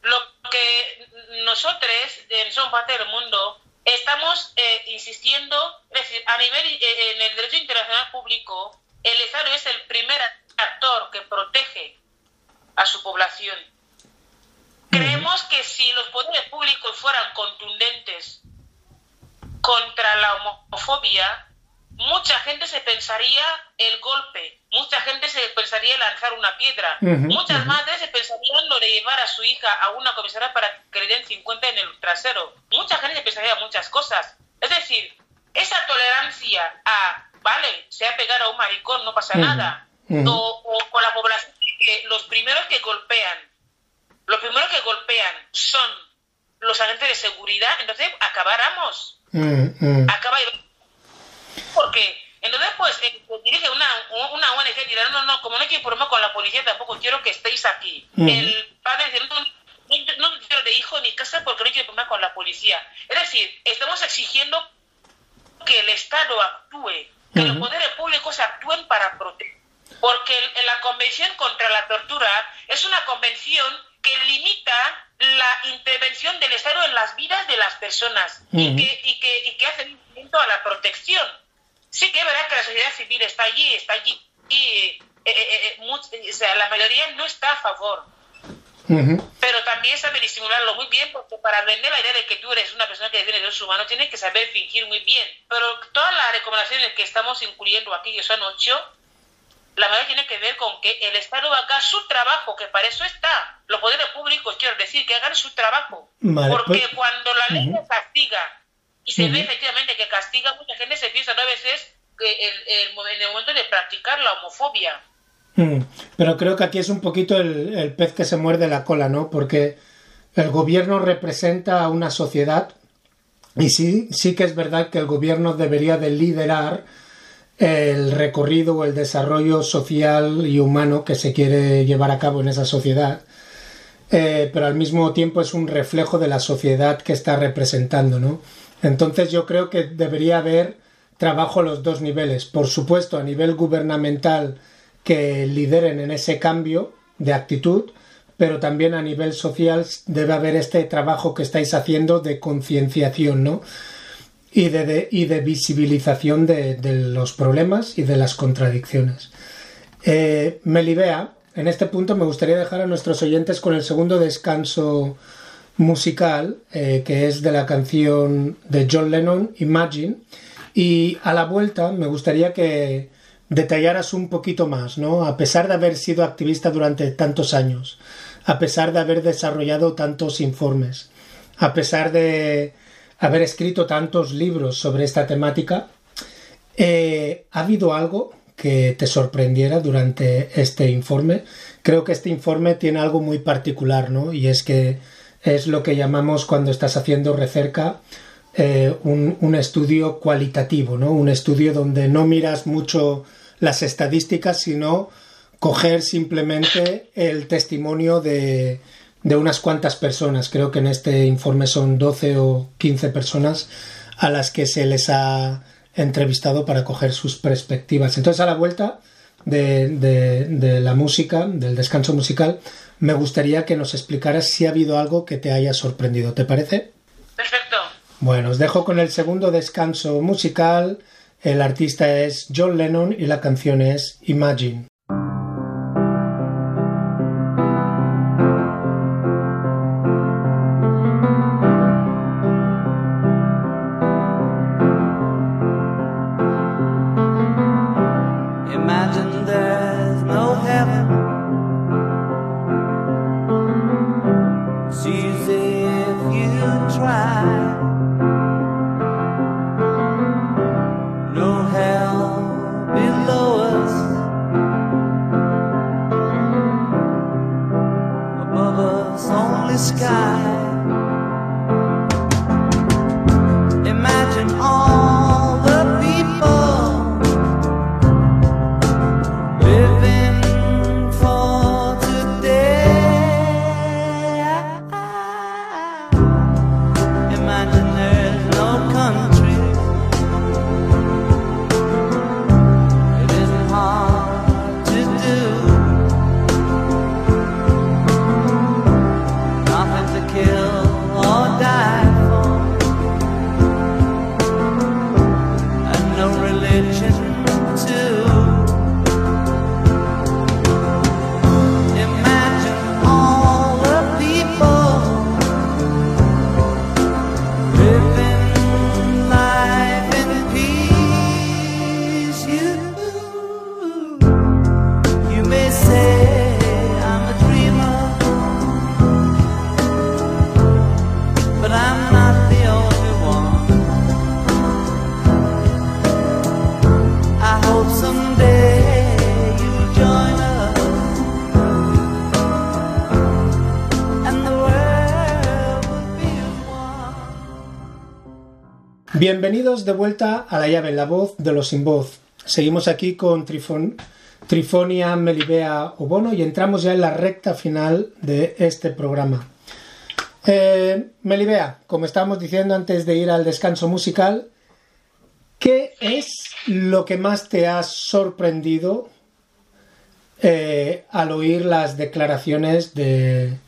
lo que nosotros Son Parte del Mundo estamos eh, insistiendo, es decir, a nivel eh, en el derecho internacional público, el Estado es el primer actor que protege a su población. Creemos que si los poderes públicos fueran contundentes contra la homofobia, mucha gente se pensaría el golpe, mucha gente se pensaría lanzar una piedra, Ujú, muchas ujú. madres se pensarían lo de llevar a su hija a una comisaría para que le den 50 en el trasero, mucha gente se pensaría muchas cosas. Es decir, esa tolerancia a, vale, sea pegar a un pasa Ujú, nada, ujú. o, o con la población, que los primeros que golpean, los primeros que golpean son los agentes de seguridad, entonces acabáramos, Mm, mm, acaba porque entonces pues eh, pues, dirige una, una ONG dirá no no como no hay que problema con la policía tampoco quiero que estéis aquí el padre dice no, no, no quiero de hijo ni casa porque no quiero problema con la policía es decir estamos exigiendo que el Estado actúe que los Ujú. poderes públicos actúen para proteger porque la convención contra la tortura es una convención que limita la intervención del Estado en las vidas de las personas y, Ujú. que, y, que, y que hace a la protección. Sí que es verdad que la sociedad civil está allí, está allí, y eh, eh, eh, much- o sea, la mayoría no está a favor, pero también sabe disimularlo muy bien porque para vender la idea de que tú eres una persona que defiende derechos humanos tienes que saber fingir muy bien. Pero todas las recomendaciones que estamos incluyendo aquí, que son ocho, la mayoría tiene que ver con que el Estado haga su trabajo, que para eso está. Los poderes públicos, quiero decir, que hagan su trabajo. Vale, Porque pues- cuando la ley Ujú. castiga y se ve Ujú. efectivamente que castiga, mucha gente se piensa a veces que el- el en el momento de practicar la homofobia. Mm, Pero creo que aquí es un poquito el, el pez que se muerde la cola, ¿no? Porque el gobierno representa a una sociedad y sí, sí que es verdad que el gobierno debería de liderar el recorrido o el desarrollo social y humano que se quiere llevar a cabo en esa sociedad. Eh, pero al mismo tiempo es un reflejo de la sociedad que está representando, ¿no? Entonces yo creo que debería haber trabajo a los dos niveles. Por supuesto, a nivel gubernamental que lideren en ese cambio de actitud, pero también a nivel social debe haber este trabajo que estáis haciendo de concienciación, ¿no? Y de, y de visibilización de, de los problemas y de las contradicciones. Eh, Melibea, en este punto me gustaría dejar a nuestros oyentes con el segundo descanso musical, eh, que es de la canción de John Lennon, Imagine, y a la vuelta me gustaría que detallaras un poquito más, ¿no? A pesar de haber sido activista durante tantos años, a pesar de haber desarrollado tantos informes, a pesar de haber escrito tantos libros sobre esta temática, eh, ¿Ha habido algo que te sorprendiera durante este informe? Creo que este informe tiene algo muy particular, ¿no? Y es que es lo que llamamos cuando estás haciendo recerca eh, un, un estudio cualitativo, ¿no? Un estudio donde no miras mucho las estadísticas, sino coger simplemente el testimonio de, de unas cuantas personas. Creo que en este informe son 12 o 15 personas a las que se les ha entrevistado para coger sus perspectivas. Entonces, a la vuelta de, de- de la música, del descanso musical, me gustaría que nos explicaras si ha habido algo que te haya sorprendido. ¿Te parece? Perfecto. Bueno, os dejo con el segundo descanso musical. El artista es John Lennon y la canción es Imagine. Bienvenidos de vuelta a la llave, la voz de los sin voz. Seguimos aquí con Trifonia Melibea Obono y entramos ya en la recta final de este programa. Eh, Melibea, como estábamos diciendo antes de ir al descanso musical, ¿qué es lo que más te ha sorprendido eh, al oír las declaraciones de,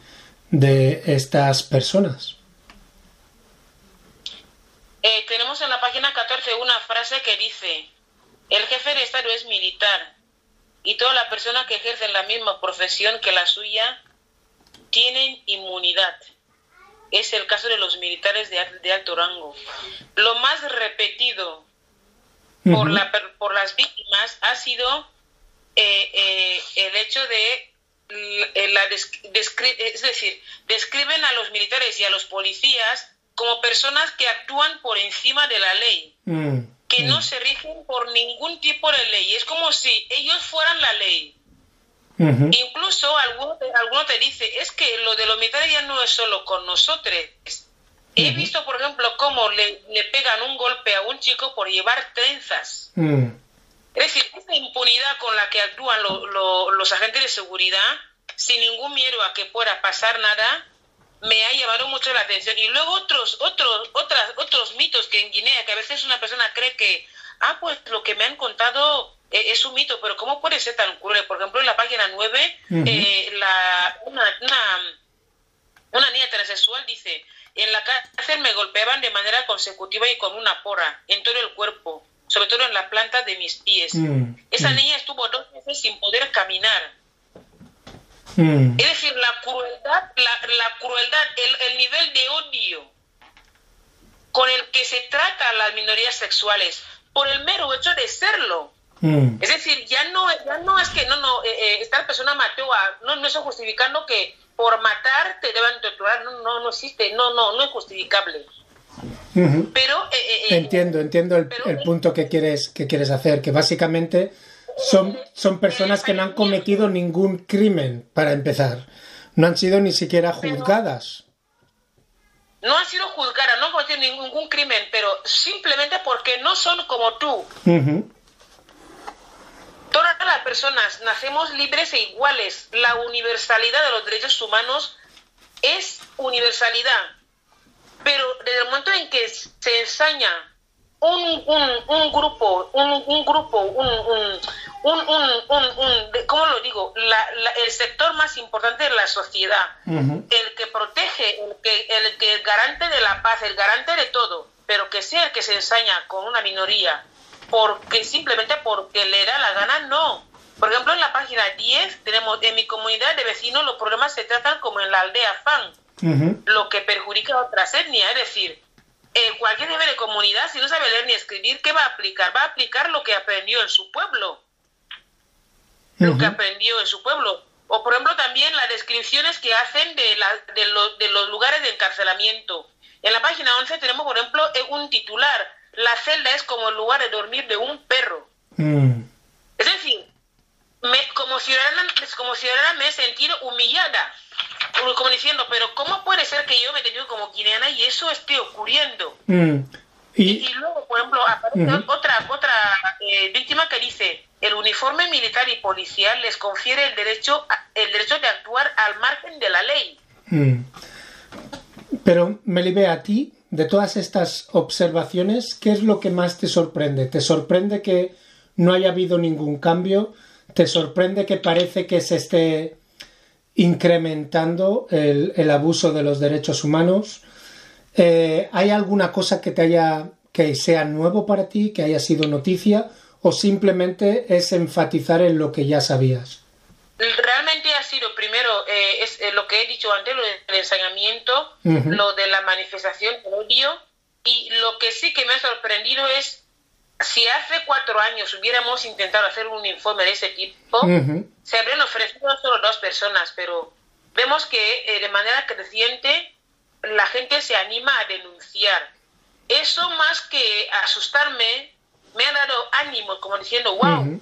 de estas personas? Eh, tenemos en la página 14 una frase que dice, el jefe de Estado es militar y toda la persona que ejerce la misma profesión que la suya tienen inmunidad. Es el caso de los militares de, alto rango. Lo más repetido por, la, por las víctimas ha sido eh, eh, el hecho de la es decir, describen a los militares y a los policías como personas que actúan por encima de la ley, mm, que no mm. se rigen por ningún tipo de ley. Es como si ellos fueran la ley. Incluso alguno, alguno te dice, es que lo de los militares ya no es solo con nosotros. He visto, por ejemplo, cómo le, le, pegan un golpe a un chico por llevar trenzas. Mm. Es decir, esa impunidad con la que actúan los agentes de seguridad, sin ningún miedo a que pueda pasar nada, me ha llamado mucho la atención. Y luego otros, otros, otras, otros mitos que en Guinea, que a veces una persona cree que, ah, pues lo que me han contado eh, es un mito, pero ¿cómo puede ser tan cruel? Por ejemplo, en la página 9, eh, la, una, una, una niña transexual dice, en la cárcel me golpeaban de manera consecutiva y con una porra en todo el cuerpo, sobre todo en la planta de mis pies. Mm, Esa mm. niña estuvo dos meses sin poder caminar Mm. Es decir, la crueldad, la, crueldad, el, nivel de odio con el que se trata a las minorías sexuales por el mero hecho de serlo. Mm. Es decir, ya no, ya no es que no, no, eh, eh, esta persona mató a, no, no está justificando que por matar te deban torturar, no, no, no existe, no, no, no es justificable. Pero eh, entiendo, entiendo el, el punto que quieres que quieres hacer, que básicamente son, son personas que no han cometido ningún crimen, para empezar. No han sido ni siquiera juzgadas. No han sido juzgadas, no han cometido ningún crimen, pero simplemente porque no son como tú. Todas las personas nacemos libres e iguales. La universalidad de los derechos humanos es universalidad. Pero desde el momento en que se ensaña un, un, un grupo, un, un grupo, un, un, un, ¿cómo lo digo? La, el sector más importante de la sociedad, el que protege, el que, el que garante de la paz, el garante de todo, pero que sea el que se ensaña con una minoría, porque simplemente porque le da la gana, no. Por ejemplo, en la página 10 tenemos, en mi comunidad de vecinos los problemas se tratan como en la aldea FAN, lo que perjudica a otras etnias, es decir, eh, cualquier nivel de comunidad, si no sabe leer ni escribir, ¿qué va a aplicar? Va a aplicar lo que aprendió en su pueblo. Lo que aprendió en su pueblo. O, por ejemplo, también las descripciones que hacen de, la, de, de los lugares de encarcelamiento. En la página 11 tenemos, por ejemplo, eh, un titular. La celda es como el lugar de dormir de un perro. Mm. Es decir, me, como, ciudadana, como ciudadana me he sentido humillada como diciendo, pero ¿cómo puede ser que yo me tengo como guineana y eso esté ocurriendo? Mm. Y, luego, por ejemplo, aparece otra, otra eh, víctima que dice, el uniforme militar y policial les confiere el derecho, el derecho de actuar al margen de la ley. Mm. Pero, Melibe, a ti, de todas estas observaciones, ¿qué es lo que más te sorprende? ¿Te sorprende que no haya habido ningún cambio? ¿Te sorprende que parece que se esté incrementando el, abuso de los derechos humanos. Eh, ¿Hay alguna cosa que te haya que sea nuevo para ti, que haya sido noticia, o simplemente es enfatizar en lo que ya sabías? Realmente ha sido primero eh, es eh, lo que he dicho antes, lo del ensañamiento, lo de la manifestación de odio, y lo que sí que me ha sorprendido es si hace cuatro años hubiéramos intentado hacer un informe de ese tipo, se habrían ofrecido solo dos personas, pero vemos que eh, de manera creciente la gente se anima a denunciar. Eso más que asustarme, me ha dado ánimo, como diciendo, wow,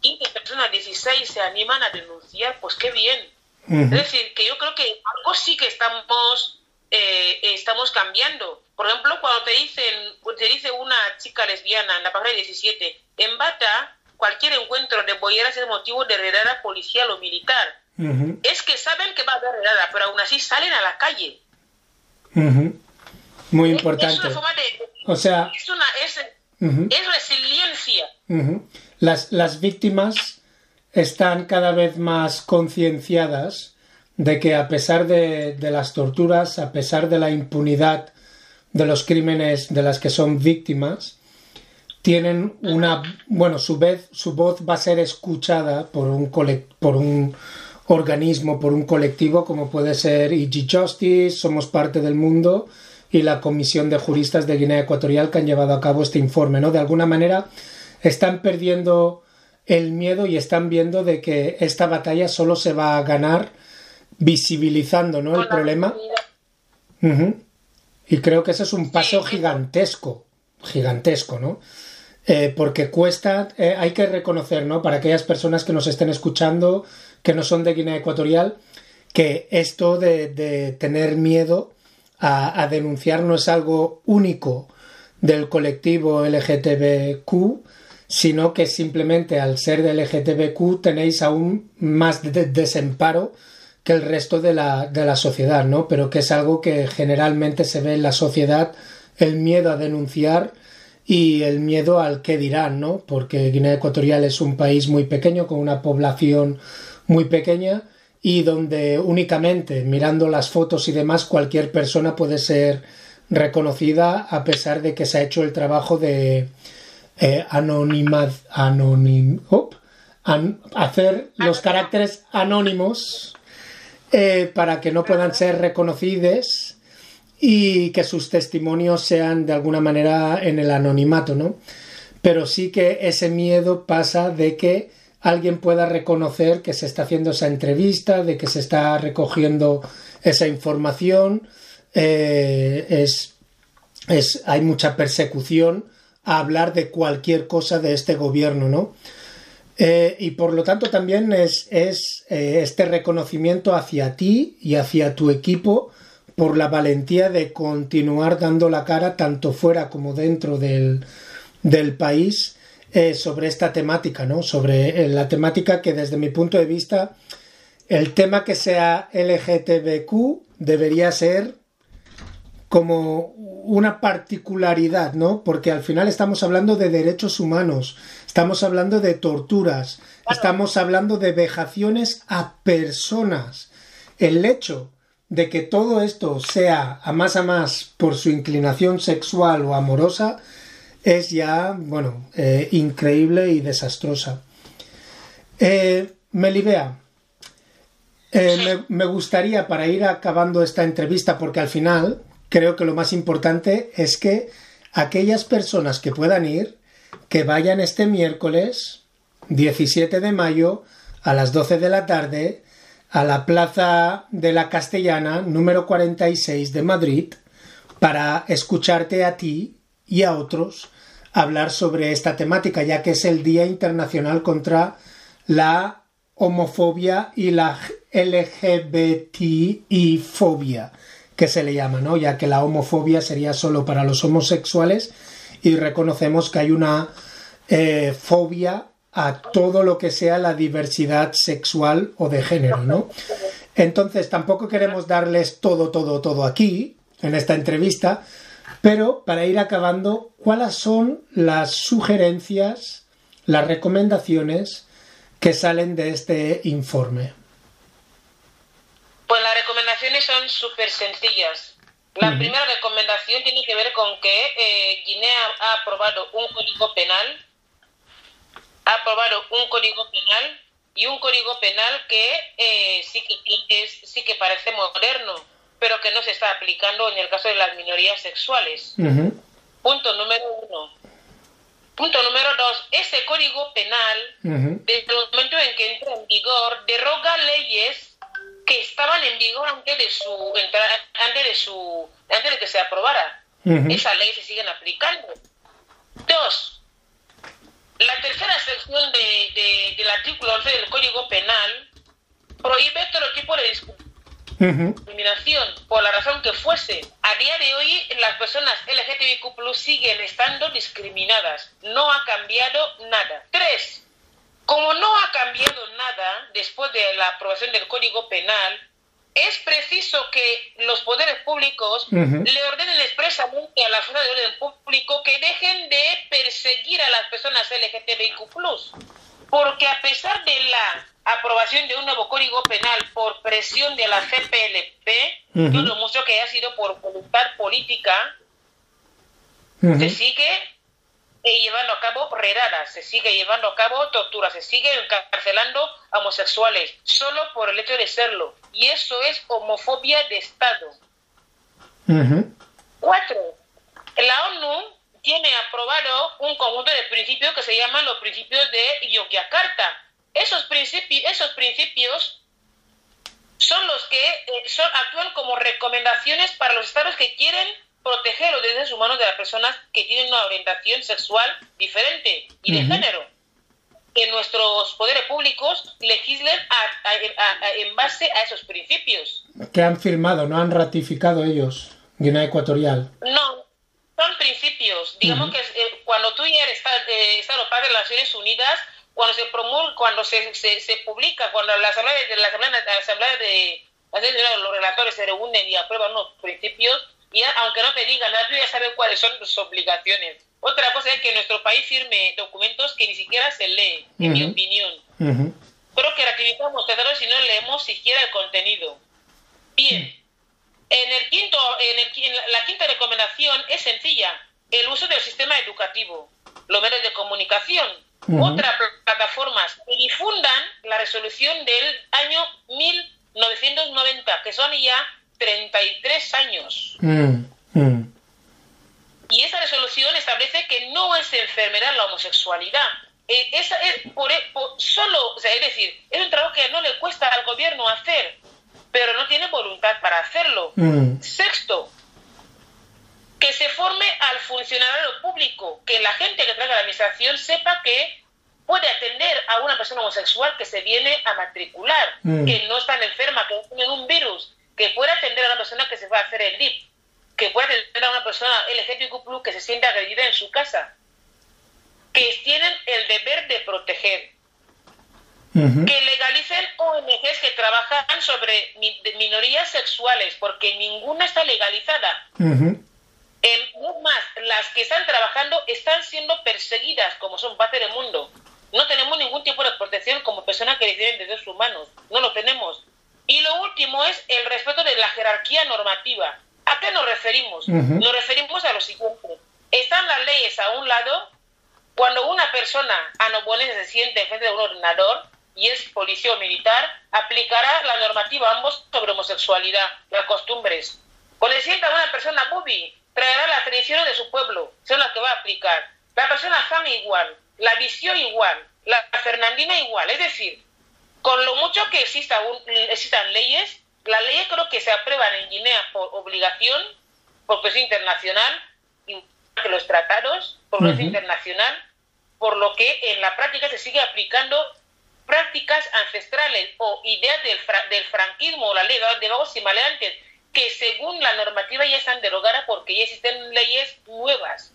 15 personas, 16 se animan a denunciar, pues qué bien. Es decir, que yo creo que algo sí que estamos eh, estamos cambiando. Por ejemplo, cuando te dicen, te dice una chica lesbiana en la página 17, en Bata, cualquier encuentro de bolleras es motivo de redada policial o militar. Es que saben que va a haber redada, pero aún así salen a la calle. Muy importante. Es una forma de, o sea, es, una, es, resiliencia. las, las víctimas están cada vez más concienciadas de que a pesar de, de, las torturas, a pesar de la impunidad de los crímenes de las que son víctimas, tienen una, bueno, su, vez, su voz va a ser escuchada por un, por un organismo, por un colectivo como puede ser EG Justice, Somos Parte del Mundo y la Comisión de Juristas de Guinea Ecuatorial que han llevado a cabo este informe, ¿no? De alguna manera están perdiendo el miedo y están viendo de que esta batalla solo se va a ganar visibilizando, ¿no? El problema. Y creo que ese es un paso gigantesco, gigantesco, ¿no? Eh, porque cuesta, eh, hay que reconocer, ¿no? Para aquellas personas que nos estén escuchando, que no son de Guinea Ecuatorial, que esto de, de tener miedo a, denunciar no es algo único del colectivo LGTBQ, sino que simplemente al ser del LGTBQ tenéis aún más desemparo que el resto de la, de la sociedad, ¿no? Pero que es algo que generalmente se ve en la sociedad, el miedo a denunciar y el miedo al que dirán, ¿no? Porque Guinea Ecuatorial es un país muy pequeño, con una población muy pequeña, y donde únicamente mirando las fotos y demás cualquier persona puede ser reconocida a pesar de que se ha hecho el trabajo de eh, anonim, hacer los caracteres anónimos eh, para que no puedan ser reconocidos y que sus testimonios sean de alguna manera en el anonimato, ¿no? Pero sí que ese miedo pasa de que alguien pueda reconocer que se está haciendo esa entrevista, de que se está recogiendo esa información. Eh, es, es, hay mucha persecución a hablar de cualquier cosa de este gobierno, ¿no? Eh, y por lo tanto también es, es eh, este reconocimiento hacia ti y hacia tu equipo por la valentía de continuar dando la cara tanto fuera como dentro del, del país eh, sobre esta temática, ¿no? Sobre eh, la temática que desde mi punto de vista el tema que sea LGTBQ debería ser como una particularidad, ¿no? Porque al final estamos hablando de derechos humanos, estamos hablando de torturas, estamos hablando de vejaciones a personas. El hecho de que todo esto sea a más a más por su inclinación sexual o amorosa es ya, bueno, eh, increíble y desastrosa. Eh, Melibea, eh, me, gustaría para ir acabando esta entrevista, porque al final creo que lo más importante es que aquellas personas que puedan ir, que vayan este miércoles 17 de mayo a las 12 de la tarde a la Plaza de la Castellana número 46 de Madrid para escucharte a ti y a otros hablar sobre esta temática, ya que es el Día Internacional contra la homofobia y la LGBTI-fobia, que se le llama, ¿no? Ya que la homofobia sería solo para los homosexuales y reconocemos que hay una eh, fobia a todo lo que sea la diversidad sexual o de género, ¿no? Entonces tampoco queremos darles todo, todo, todo aquí, en esta entrevista, pero para ir acabando, ¿cuáles son las sugerencias, las recomendaciones que salen de este informe? Pues las recomendaciones son súper sencillas. La primera recomendación tiene que ver con que eh, Guinea ha aprobado un código penal, ha aprobado un código penal y un código penal que eh, sí que sí que parece moderno pero que no se está aplicando en el caso de las minorías sexuales. Punto número uno. Punto número dos, ese código penal, desde el momento en que entra en vigor, deroga leyes que estaban en vigor antes de su antes de su antes de que se aprobara. Esas leyes se siguen aplicando. Dos, la tercera sección de, del artículo 11 del Código Penal prohíbe todo tipo de discriminación por la razón que fuese. A día de hoy las personas LGTBIQ siguen estando discriminadas. No ha cambiado nada. Tres, como no ha cambiado nada después de la aprobación del Código Penal, es preciso que los poderes públicos le ordenen expresamente a la fuerza de orden público que dejen de perseguir a las personas LGTBIQ+. Porque a pesar de la aprobación de un nuevo código penal por presión de la CPLP, todo mucho que ha sido por voluntad política, se sigue eh, llevando a cabo redadas, se sigue llevando a cabo torturas, se sigue encarcelando a homosexuales solo por el hecho de serlo. Y eso es homofobia de Estado. Cuatro, la ONU tiene aprobado un conjunto de principios que se llaman los principios de Yogyakarta, esos principios, esos principios son los que eh, son, actúan como recomendaciones para los estados que quieren proteger los derechos humanos de las personas que tienen una orientación sexual diferente y de género. Que nuestros poderes públicos legislen en base a esos principios. Que han firmado, no han ratificado ellos, Guinea Ecuatorial. No, son principios. Digamos que eh, cuando tú ya eres eh, Estado Padre de las Naciones Unidas, cuando se promulga, cuando se, se, publica, cuando la asamblea de la asamblea, de, los relatores se reúnen y aprueban unos principios, y aunque no te digan nada, tú ya sabes cuáles son sus obligaciones. Otra cosa es que nuestro país firme documentos que ni siquiera se lee, en mi opinión. Creo que ratificamos si no leemos siquiera el contenido. Bien. En el quinto, en, el, la quinta recomendación es sencilla, el uso del sistema educativo, los medios de comunicación, otras plataformas que difundan la resolución del año 1990, que son ya 33 años. Mm, mm. Y esa resolución establece que no es enfermedad la homosexualidad. Eh, esa es por, solo, es decir, es un trabajo que no le cuesta al gobierno hacer, pero no tiene voluntad para hacerlo. Mm. Sexto, que se forme al funcionario público, que la gente que traiga la administración sepa que puede atender a una persona homosexual que se viene a matricular, mm. que no está enferma, que no tiene un virus, que puede atender a una persona que se va a hacer el DIP, que puede atender a una persona LGTBQ+, que se siente agredida en su casa, que tienen el deber de proteger, que legalicen ONGs que trabajan sobre minorías sexuales, porque ninguna está legalizada. Más, las que están trabajando están siendo perseguidas como son parte del mundo. No tenemos ningún tipo de protección como personas que deciden derechos humanos. No lo tenemos. Y lo último es el respeto de la jerarquía normativa. ¿A qué nos referimos? Nos referimos a lo siguiente. Están las leyes a un lado. Cuando una persona anoponense se siente frente de un ordenador y es policía o militar, aplicará la normativa ambos sobre homosexualidad, las costumbres. Cuando se sienta una persona bubi, traerá las tradiciones de su pueblo, son las que va a aplicar. La persona fan igual, la visión igual, la Fernandina igual. Es decir, con lo mucho que exista existan leyes, las leyes creo que se aprueban en Guinea por obligación, por presión internacional, que los tratados, por presión internacional, por lo que en la práctica se sigue aplicando prácticas ancestrales o ideas del, del franquismo o la ley de vagos y maleantes que según la normativa ya están derogadas porque ya existen leyes nuevas.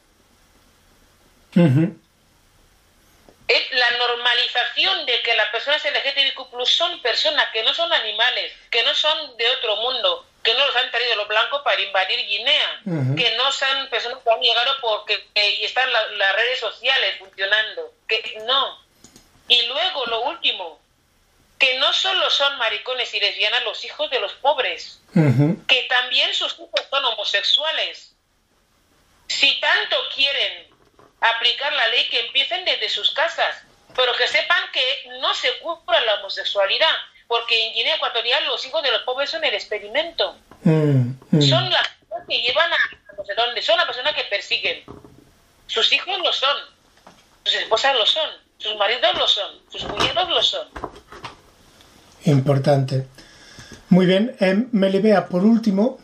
Es la normalización de que las personas LGTBIQ son personas que no son animales, que no son de otro mundo, que no los han traído los blancos para invadir Guinea, que no son personas que han llegado porque están las redes sociales funcionando, que no. Y luego lo último, que no solo son maricones y lesbianas los hijos de los pobres, que también sus hijos son homosexuales. Si tanto quieren aplicar la ley, que empiecen desde sus casas, pero que sepan que no se cubra la homosexualidad, porque en Guinea Ecuatorial los hijos de los pobres son el experimento. Son las personas que llevan a no sé dónde, son las personas que persiguen. Sus hijos lo son, sus esposas lo son, sus maridos lo son, sus mujeres lo son. Importante. Muy bien, eh, Melibea, por último,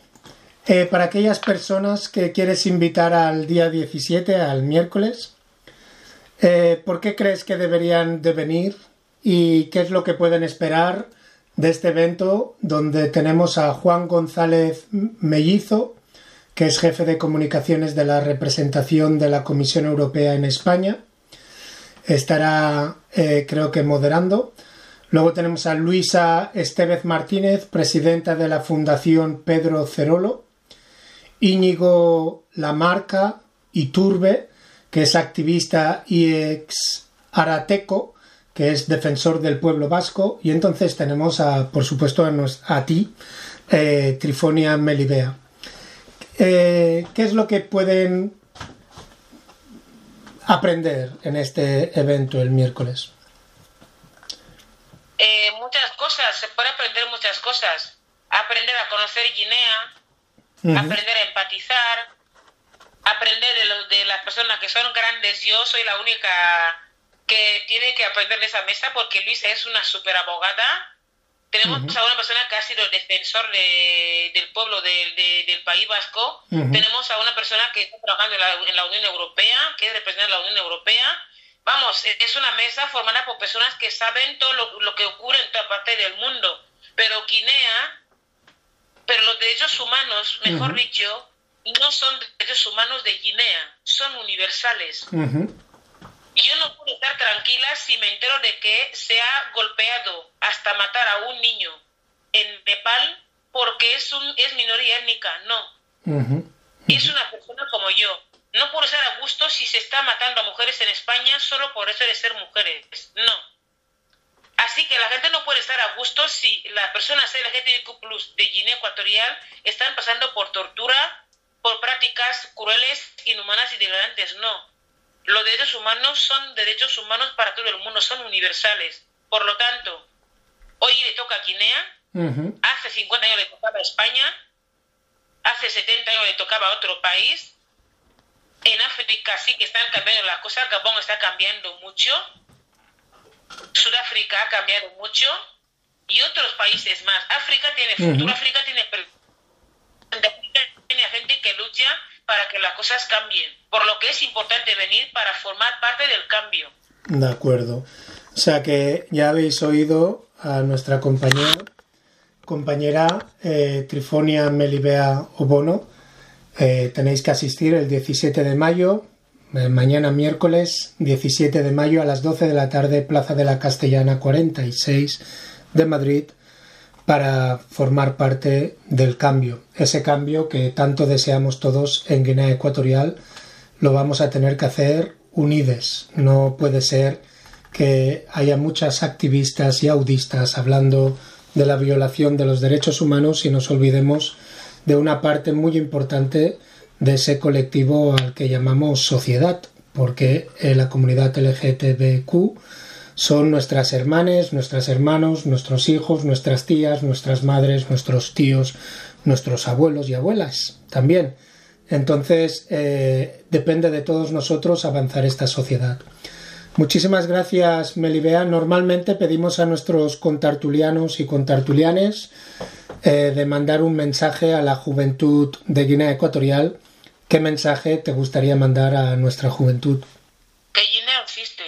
eh, para aquellas personas que quieres invitar al día 17, al miércoles, eh, ¿por qué crees que deberían de venir y qué es lo que pueden esperar de este evento donde tenemos a Juan González Mellizo, que es jefe de comunicaciones de la representación de la Comisión Europea en España. Estará, eh, creo que, moderando. Luego tenemos a Luisa Estevez Martínez, presidenta de la Fundación Pedro Cerolo. Íñigo Lamarca Iturbe, que es activista y ex arateco, que es defensor del pueblo vasco. Y entonces tenemos, a, por supuesto, a, a ti, eh, Trifonia Melibea. Eh, ¿Qué es lo que pueden aprender en este evento el miércoles? Eh, muchas cosas, se puede aprender muchas cosas. Aprender a conocer Guinea, aprender a empatizar, aprender de, los, de las personas que son grandes. Yo soy la única que tiene que aprender de esa mesa porque Luisa es una super abogada tenemos a una persona que ha sido defensor del pueblo del País Vasco. Tenemos a una persona que está trabajando en la, Unión Europea, que representa la Unión Europea. Vamos, es una mesa formada por personas que saben todo lo, que ocurre en toda parte del mundo. Pero Guinea, pero los derechos humanos, mejor dicho, no son derechos humanos de Guinea, son universales. Y yo no puedo estar tranquila si me entero de que se ha golpeado hasta matar a un niño en Nepal porque es, un, es minoría étnica. No. Es una persona como yo. No puedo estar a gusto si se está matando a mujeres en España solo por eso de ser mujeres. No. Así que la gente no puede estar a gusto si las personas LGTBQ de Guinea Ecuatorial están pasando por tortura, por prácticas crueles, inhumanas y degradantes. No los derechos humanos son derechos humanos para todo el mundo, son universales. Por lo tanto, hoy le toca a Guinea, hace 50 años le tocaba a España, hace 70 años le tocaba a otro país. En África sí que están cambiando las cosas, Gabón está cambiando mucho, Sudáfrica ha cambiado mucho y otros países más. África tiene futuro, África tiene, tiene gente que lucha para que las cosas cambien, por lo que es importante venir para formar parte del cambio. De acuerdo. O sea que ya habéis oído a nuestra compañera, compañera eh, Trifonia Melibea Obono. Eh, tenéis que asistir el 17 de mayo, eh, mañana miércoles 17 de mayo a las 12 de la tarde, Plaza de la Castellana 46 de Madrid, para formar parte del cambio. Ese cambio que tanto deseamos todos en Guinea Ecuatorial lo vamos a tener que hacer unides. No puede ser que haya muchas activistas y audistas hablando de la violación de los derechos humanos y nos olvidemos de una parte muy importante de ese colectivo al que llamamos sociedad, porque la comunidad LGTBQ son nuestras hermanas, nuestros hermanos, nuestros hijos, nuestras tías, nuestras madres, nuestros tíos, nuestros abuelos y abuelas también. Entonces, eh, depende de todos nosotros avanzar esta sociedad. Muchísimas gracias, Melibea. Normalmente pedimos a nuestros contartulianos y contartulianes eh, de mandar un mensaje a la juventud de Guinea Ecuatorial. ¿Qué mensaje te gustaría mandar a nuestra juventud? Que Guinea existe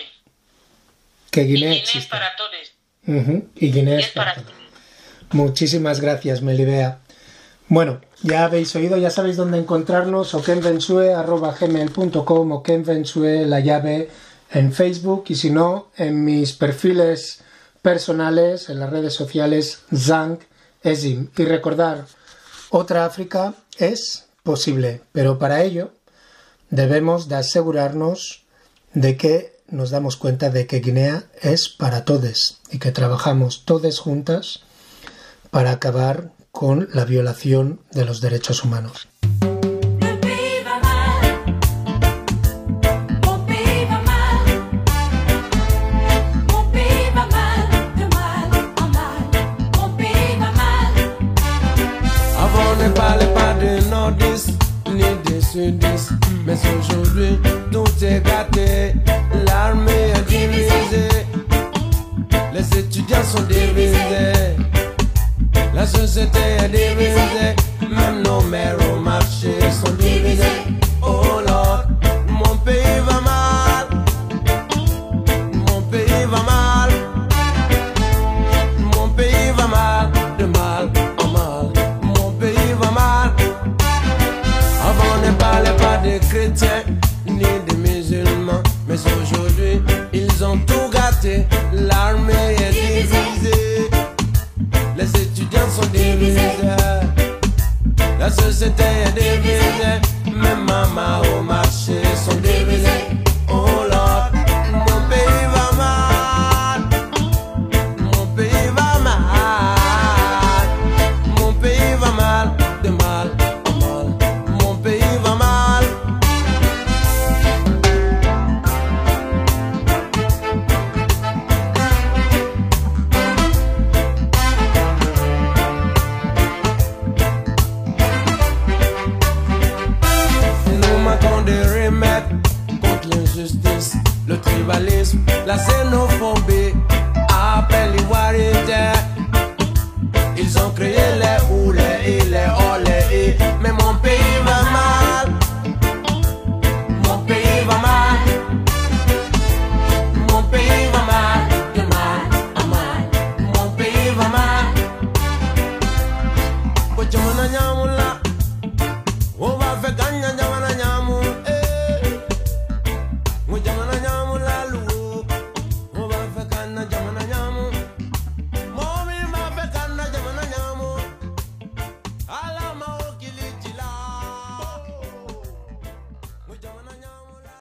que Guinea, es para todos. Y Guinea es, para, todos. Muchísimas gracias, Melibea. Bueno, ya habéis oído, ya sabéis dónde encontrarnos, o kenvensue.gmail.com o kenvensue la llave en Facebook y si no, en mis perfiles personales, en las redes sociales, Zank Y recordar, otra África es posible, pero para ello debemos de asegurarnos de que nos damos cuenta de que Guinea es para todos y que trabajamos todos juntas para acabar con la violación de los derechos humanos. Mais aujourd'hui, tout est gâté. L'armée est divisée. Les étudiants sont divisés. La société est divisée. Même nos mères au every